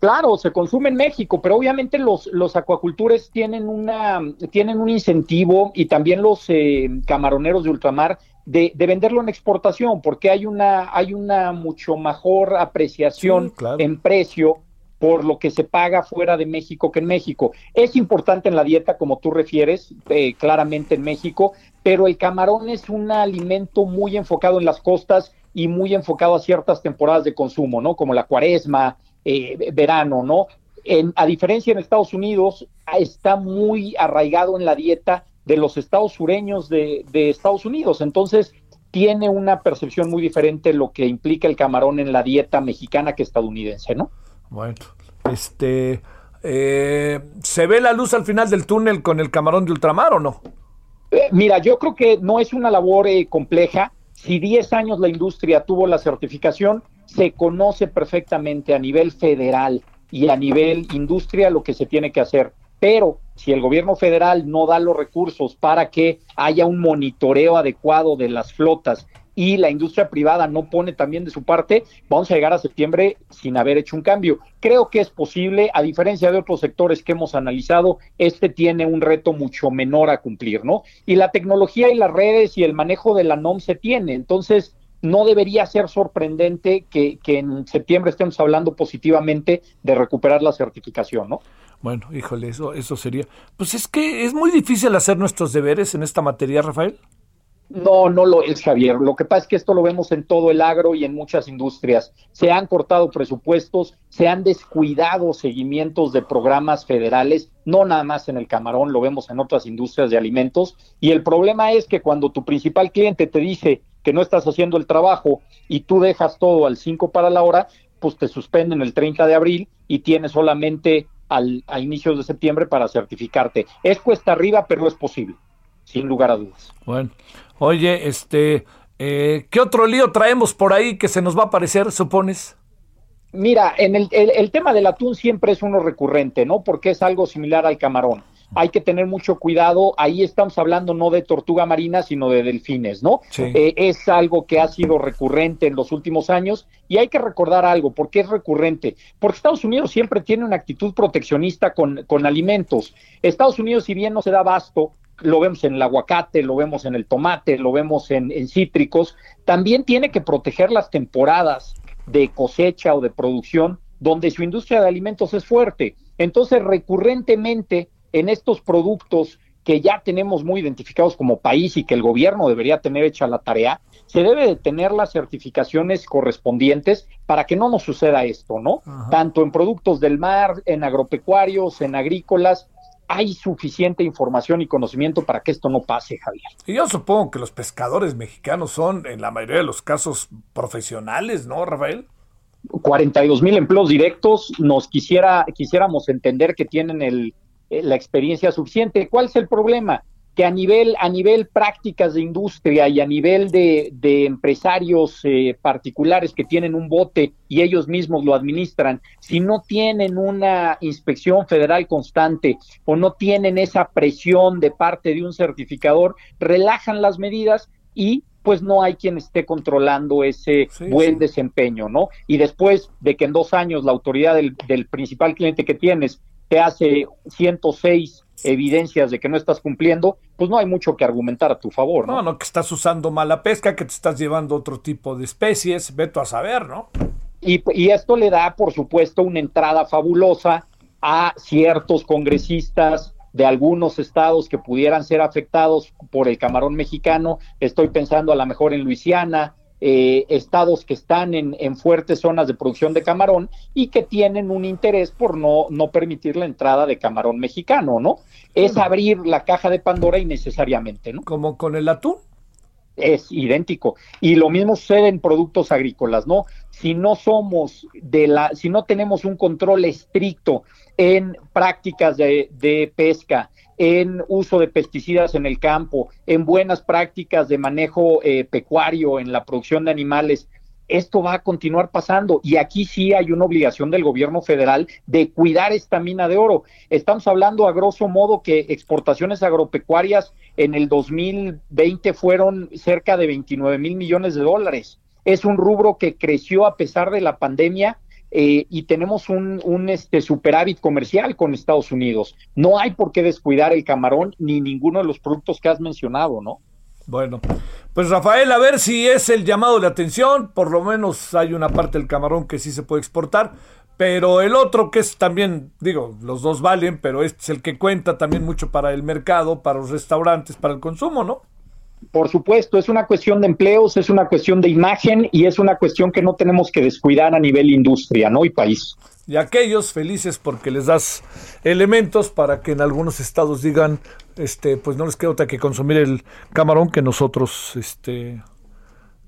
Claro, se consume en México, pero obviamente los, los acuacultores tienen, una, tienen un incentivo y también los eh, camaroneros de ultramar de, de, venderlo en exportación, porque hay una, hay una mucho mejor apreciación en precio por lo que se paga fuera de México que en México. Es importante en la dieta, como tú refieres, eh, claramente en México, pero el camarón es un alimento muy enfocado en las costas y muy enfocado a ciertas temporadas de consumo, ¿no? Como la cuaresma, eh, verano, ¿no? En, a diferencia en Estados Unidos, está muy arraigado en la dieta de los estados sureños de, Estados Unidos. Entonces, tiene una percepción muy diferente lo que implica el camarón en la dieta mexicana que estadounidense, ¿no? Bueno, este, eh, ¿se ve la luz al final del túnel con el camarón de ultramar o no? Eh, mira, yo creo que no es una labor compleja. Si 10 años la industria tuvo la certificación, se conoce perfectamente a nivel federal y a nivel industria lo que se tiene que hacer. Pero si el gobierno federal no da los recursos para que haya un monitoreo adecuado de las flotas y la industria privada no pone también de su parte, vamos a llegar a septiembre sin haber hecho un cambio. Creo que es posible, a diferencia de otros sectores que hemos analizado, este tiene un reto mucho menor a cumplir, ¿no? Y la tecnología y las redes y el manejo de la NOM se tiene. Entonces, no debería ser sorprendente que, en septiembre estemos hablando positivamente de recuperar la certificación, ¿no? Bueno, híjole, eso, eso sería. Pues es que es muy difícil hacer nuestros deberes en esta materia, Rafael. No, no lo es, Javier. Lo que pasa es que esto lo vemos en todo el agro y en muchas industrias. Se han cortado presupuestos, se han descuidado seguimientos de programas federales, no nada más en el camarón, lo vemos en otras industrias de alimentos. Y el problema es que cuando tu principal cliente te dice que no estás haciendo el trabajo y tú dejas todo al 5 para la hora, pues te suspenden el 30 de abril y tienes solamente al, a inicios de septiembre para certificarte. Es cuesta arriba, pero es posible, sin lugar a dudas. Bueno, oye, este, eh, ¿qué otro lío traemos por ahí que se nos va a aparecer, supones? Mira, en el, el tema del atún siempre es uno recurrente, ¿no? Porque es algo similar al camarón hay que tener mucho cuidado. Ahí estamos hablando no de tortuga marina, sino de delfines, ¿no? Eh, es algo que ha sido recurrente en los últimos años y hay que recordar algo. ¿Por qué es recurrente? Porque Estados Unidos siempre tiene una actitud proteccionista con, con alimentos. Estados Unidos, si bien no se da abasto, lo vemos en el aguacate, lo vemos en el tomate, lo vemos en, en cítricos, también tiene que proteger las temporadas de cosecha o de producción donde su industria de alimentos es fuerte. Entonces, recurrentemente en estos productos que ya tenemos muy identificados como país y que el gobierno debería tener hecha la tarea, se debe de tener las certificaciones correspondientes para que no nos suceda esto, ¿no? Tanto en productos del mar, en agropecuarios, en agrícolas, hay suficiente información y conocimiento para que esto no pase, Javier. Y yo supongo que los pescadores mexicanos son, en la mayoría de los casos, profesionales, ¿no, Rafael? 42 mil empleos directos, nos quisiera, quisiéramos entender que tienen el la experiencia suficiente. ¿Cuál es el problema? Que a nivel, a nivel prácticas de industria y a nivel de, empresarios eh, particulares que tienen un bote y ellos mismos lo administran, si no tienen una inspección federal constante o no tienen esa presión de parte de un certificador, relajan las medidas y pues no hay quien esté controlando ese buen desempeño, ¿no? Y después de que en dos años la autoridad del, del principal cliente que tienes te hace 106 evidencias de que no estás cumpliendo, pues no hay mucho que argumentar a tu favor, ¿no? No, no, que estás usando mala pesca, que te estás llevando otro tipo de especies, veto a saber, ¿no? Y, y esto le da, por supuesto, una entrada fabulosa a ciertos congresistas de algunos estados que pudieran ser afectados por el camarón mexicano. Estoy pensando a lo mejor en Luisiana, eh, estados que están en, en, fuertes zonas de producción de camarón y que tienen un interés por no, no permitir la entrada de camarón mexicano, ¿no? Es abrir la caja de Pandora innecesariamente, ¿no? Como con el atún. Es idéntico. Y lo mismo sucede en productos agrícolas, ¿no? Si no somos de la, si no tenemos un control estricto en prácticas de, de pesca, en uso de pesticidas en el campo, en buenas prácticas de manejo eh, pecuario, en la producción de animales. Esto va a continuar pasando y aquí sí hay una obligación del gobierno federal de cuidar esta mina de oro. Estamos hablando a grosso modo que exportaciones agropecuarias en el 2020 fueron cerca de 29 mil millones de dólares. Es un rubro que creció a pesar de la pandemia eh, y tenemos un, un este, superávit comercial con Estados Unidos. No hay por qué descuidar el camarón ni ninguno de los productos que has mencionado, ¿no? Bueno, pues Rafael, a ver si es el llamado de atención, por lo menos hay una parte del camarón que sí se puede exportar, pero el otro que es también, digo, los dos valen, pero este es el que cuenta también mucho para el mercado, para los restaurantes, para el consumo, ¿no? Por supuesto, es una cuestión de empleos, es una cuestión de imagen y es una cuestión que no tenemos que descuidar a nivel industria, ¿no? Y país. Y aquellos felices porque les das elementos para que en algunos estados digan, este, pues no les queda otra que consumir el camarón que nosotros, este,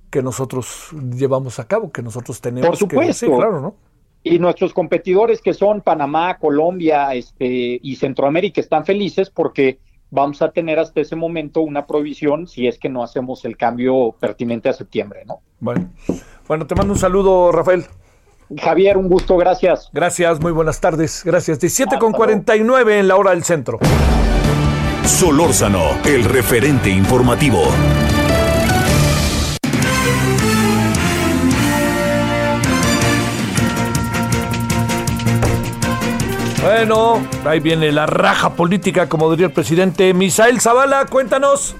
que nosotros llevamos a cabo, que nosotros tenemos. Por supuesto. Que, sí, claro, ¿no? Y nuestros competidores que son Panamá, Colombia, este, y Centroamérica están felices porque vamos a tener hasta ese momento una provisión si es que no hacemos el cambio pertinente a septiembre, ¿no? Bueno, bueno, te mando un saludo, Rafael. Javier, un gusto, gracias. Gracias, muy buenas tardes. Gracias. 17 con 49 en la hora del centro. Solórzano, el referente informativo. Bueno, ahí viene la raja política, como diría el presidente Misael Zavala. Cuéntanos.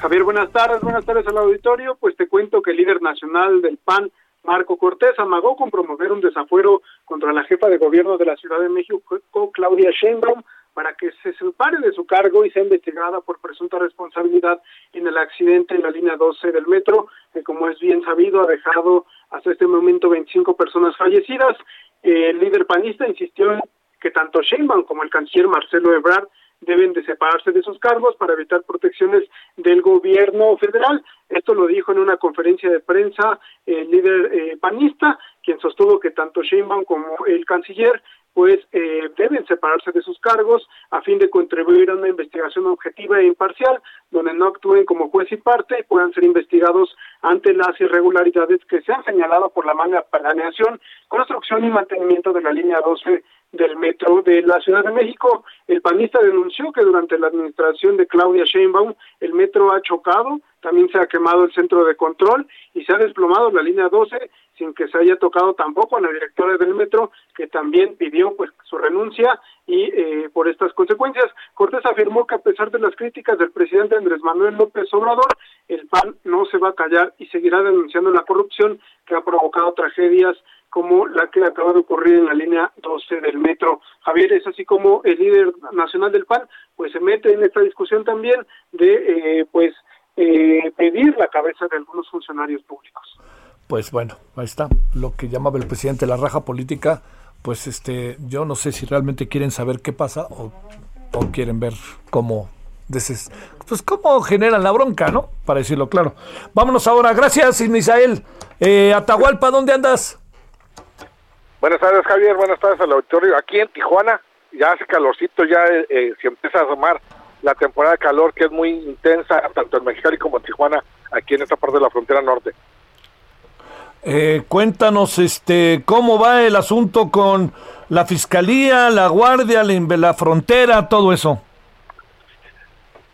Javier, buenas tardes, buenas tardes al auditorio. Pues te cuento que el líder nacional del PAN, Marco Cortés, amagó con promover un desafuero contra la jefa de gobierno de la Ciudad de México, Claudia Sheinbaum, para que se separe de su cargo y sea investigada por presunta responsabilidad en el accidente en la línea 12 del metro, que como es bien sabido ha dejado hasta este momento 25 personas fallecidas. El líder panista insistió en que tanto Sheinbaum como el canciller Marcelo Ebrard deben de separarse de sus cargos para evitar protecciones del gobierno federal. Esto lo dijo en una conferencia de prensa el líder eh, panista, quien sostuvo que tanto Sheinbaum como el canciller pues eh, deben separarse de sus cargos a fin de contribuir a una investigación objetiva e imparcial, donde no actúen como juez y parte y puedan ser investigados ante las irregularidades que se han señalado por la mala planeación, construcción y mantenimiento de la línea 12 del metro de la Ciudad de México. El panista denunció que durante la administración de Claudia Sheinbaum el metro ha chocado, también se ha quemado el centro de control y se ha desplomado la línea 12 sin que se haya tocado tampoco a la directora del metro que también pidió pues su renuncia y eh, por estas consecuencias Cortés afirmó que a pesar de las críticas del presidente Andrés Manuel López Obrador el PAN no se va a callar y seguirá denunciando la corrupción que ha provocado tragedias como la que acaba de ocurrir en la línea 12 del metro. Javier es así como el líder nacional del PAN pues se mete en esta discusión también de eh, pues eh, pedir la cabeza de algunos funcionarios públicos. Pues bueno, ahí está lo que llamaba el presidente la raja política. Pues este, yo no sé si realmente quieren saber qué pasa o, quieren ver cómo pues cómo generan la bronca, ¿no? Para decirlo claro. Vámonos ahora. Gracias, Misael. Eh, Atahualpa, ¿dónde andas? Buenas tardes, Javier. Buenas tardes al auditorio. Aquí en Tijuana ya hace calorcito, ya eh, se empieza a asomar la temporada de calor que es muy intensa, tanto en Mexicali como en Tijuana, aquí en esta parte de la frontera norte. Eh, cuéntanos, este, cómo va el asunto con la fiscalía, la guardia, la, frontera, todo eso.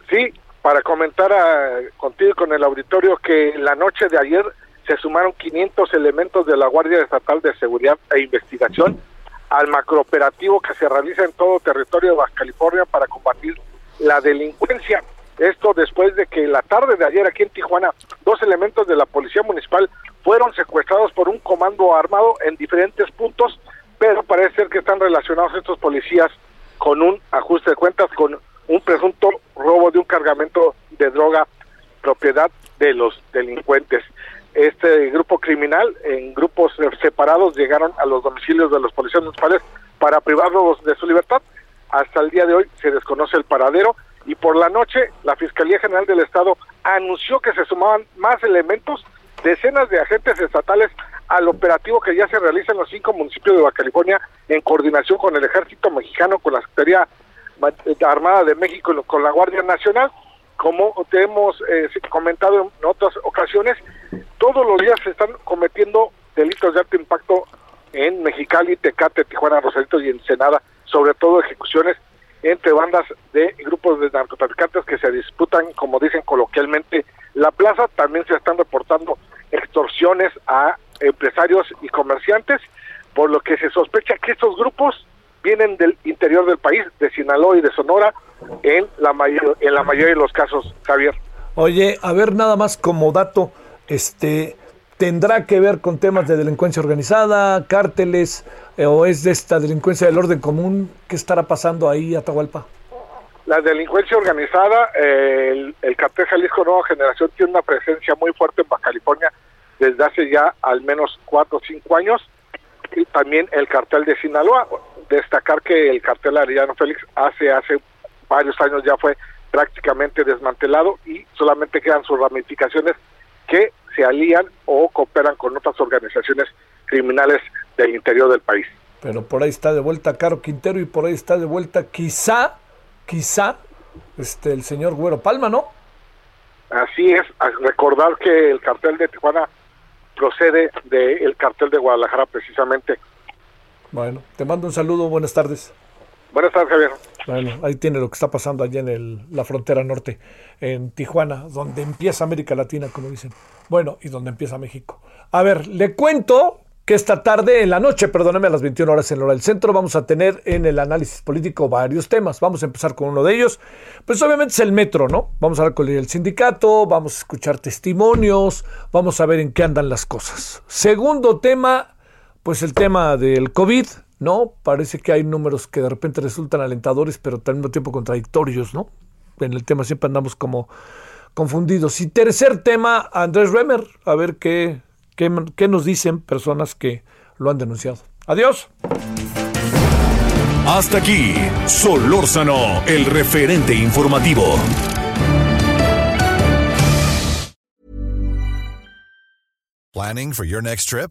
Sí, para comentar a, contigo y con el auditorio que la noche de ayer se sumaron 500 elementos de la Guardia Estatal de Seguridad e Investigación al macrooperativo que se realiza en todo territorio de Baja California para combatir la delincuencia. Esto después de que la tarde de ayer aquí en Tijuana dos elementos de la Policía Municipal fueron secuestrados por un comando armado en diferentes puntos, pero parece ser que están relacionados estos policías con un ajuste de cuentas con un presunto robo de un cargamento de droga propiedad de los delincuentes. Este grupo criminal, en grupos separados, llegaron a los domicilios de los policías municipales para privarlos de su libertad. Hasta el día de hoy se desconoce el paradero y por la noche la Fiscalía General del Estado anunció que se sumaban más elementos, decenas de agentes estatales al operativo que ya se realiza en los cinco municipios de Baja California en coordinación con el Ejército Mexicano, con la Secretaría Armada de México y con la Guardia Nacional. Como te hemos eh, comentado en otras ocasiones, todos los días se están cometiendo delitos de alto impacto en Mexicali, Tecate, Tijuana, Rosarito y Ensenada, sobre todo ejecuciones entre bandas de grupos de narcotraficantes que se disputan, como dicen coloquialmente, la plaza. También se están reportando extorsiones a empresarios y comerciantes, por lo que se sospecha que estos grupos vienen del interior del país, de Sinaloa y de Sonora, en la, mayor, en la mayoría de los casos, Javier. Oye, a ver, nada más como dato, este, ¿tendrá que ver con temas de delincuencia organizada, cárteles, eh, o es de esta delincuencia del orden común? ¿Qué estará pasando ahí, Atahualpa? La delincuencia organizada, eh, el, el cartel Jalisco Nueva Generación tiene una presencia muy fuerte en Baja California desde hace ya al menos cuatro o cinco años, y también el cartel de Sinaloa. Destacar que el cartel Arellano Félix hace, hace varios años ya fue prácticamente desmantelado y solamente quedan sus ramificaciones que se alían o cooperan con otras organizaciones criminales del interior del país. Pero por ahí está de vuelta Caro Quintero y por ahí está de vuelta quizá, quizá, este el señor Güero Palma, ¿no? Así es, recordar que el cartel de Tijuana procede del cartel de Guadalajara precisamente. Bueno, te mando un saludo, buenas tardes. Buenas tardes, Javier. Bueno, ahí tiene lo que está pasando allá en la frontera norte, en Tijuana, donde empieza América Latina, como dicen. Bueno, y donde empieza México. A ver, le cuento que esta tarde, en la noche, perdóneme, a las 21 horas en hora del centro, vamos a tener en el análisis político varios temas. Vamos a empezar con uno de ellos. Pues obviamente es el metro, ¿no? Vamos a hablar con el sindicato, vamos a escuchar testimonios, vamos a ver en qué andan las cosas. Segundo tema, pues el tema del COVID, ¿no? Parece que hay números que de repente resultan alentadores, pero al mismo tiempo contradictorios, ¿no? En el tema siempre andamos como confundidos. Y tercer tema, Andrés Remer, a ver qué, qué, qué nos dicen personas que lo han denunciado. Adiós. Hasta aquí, Solórzano, el referente informativo. Planning for your next trip?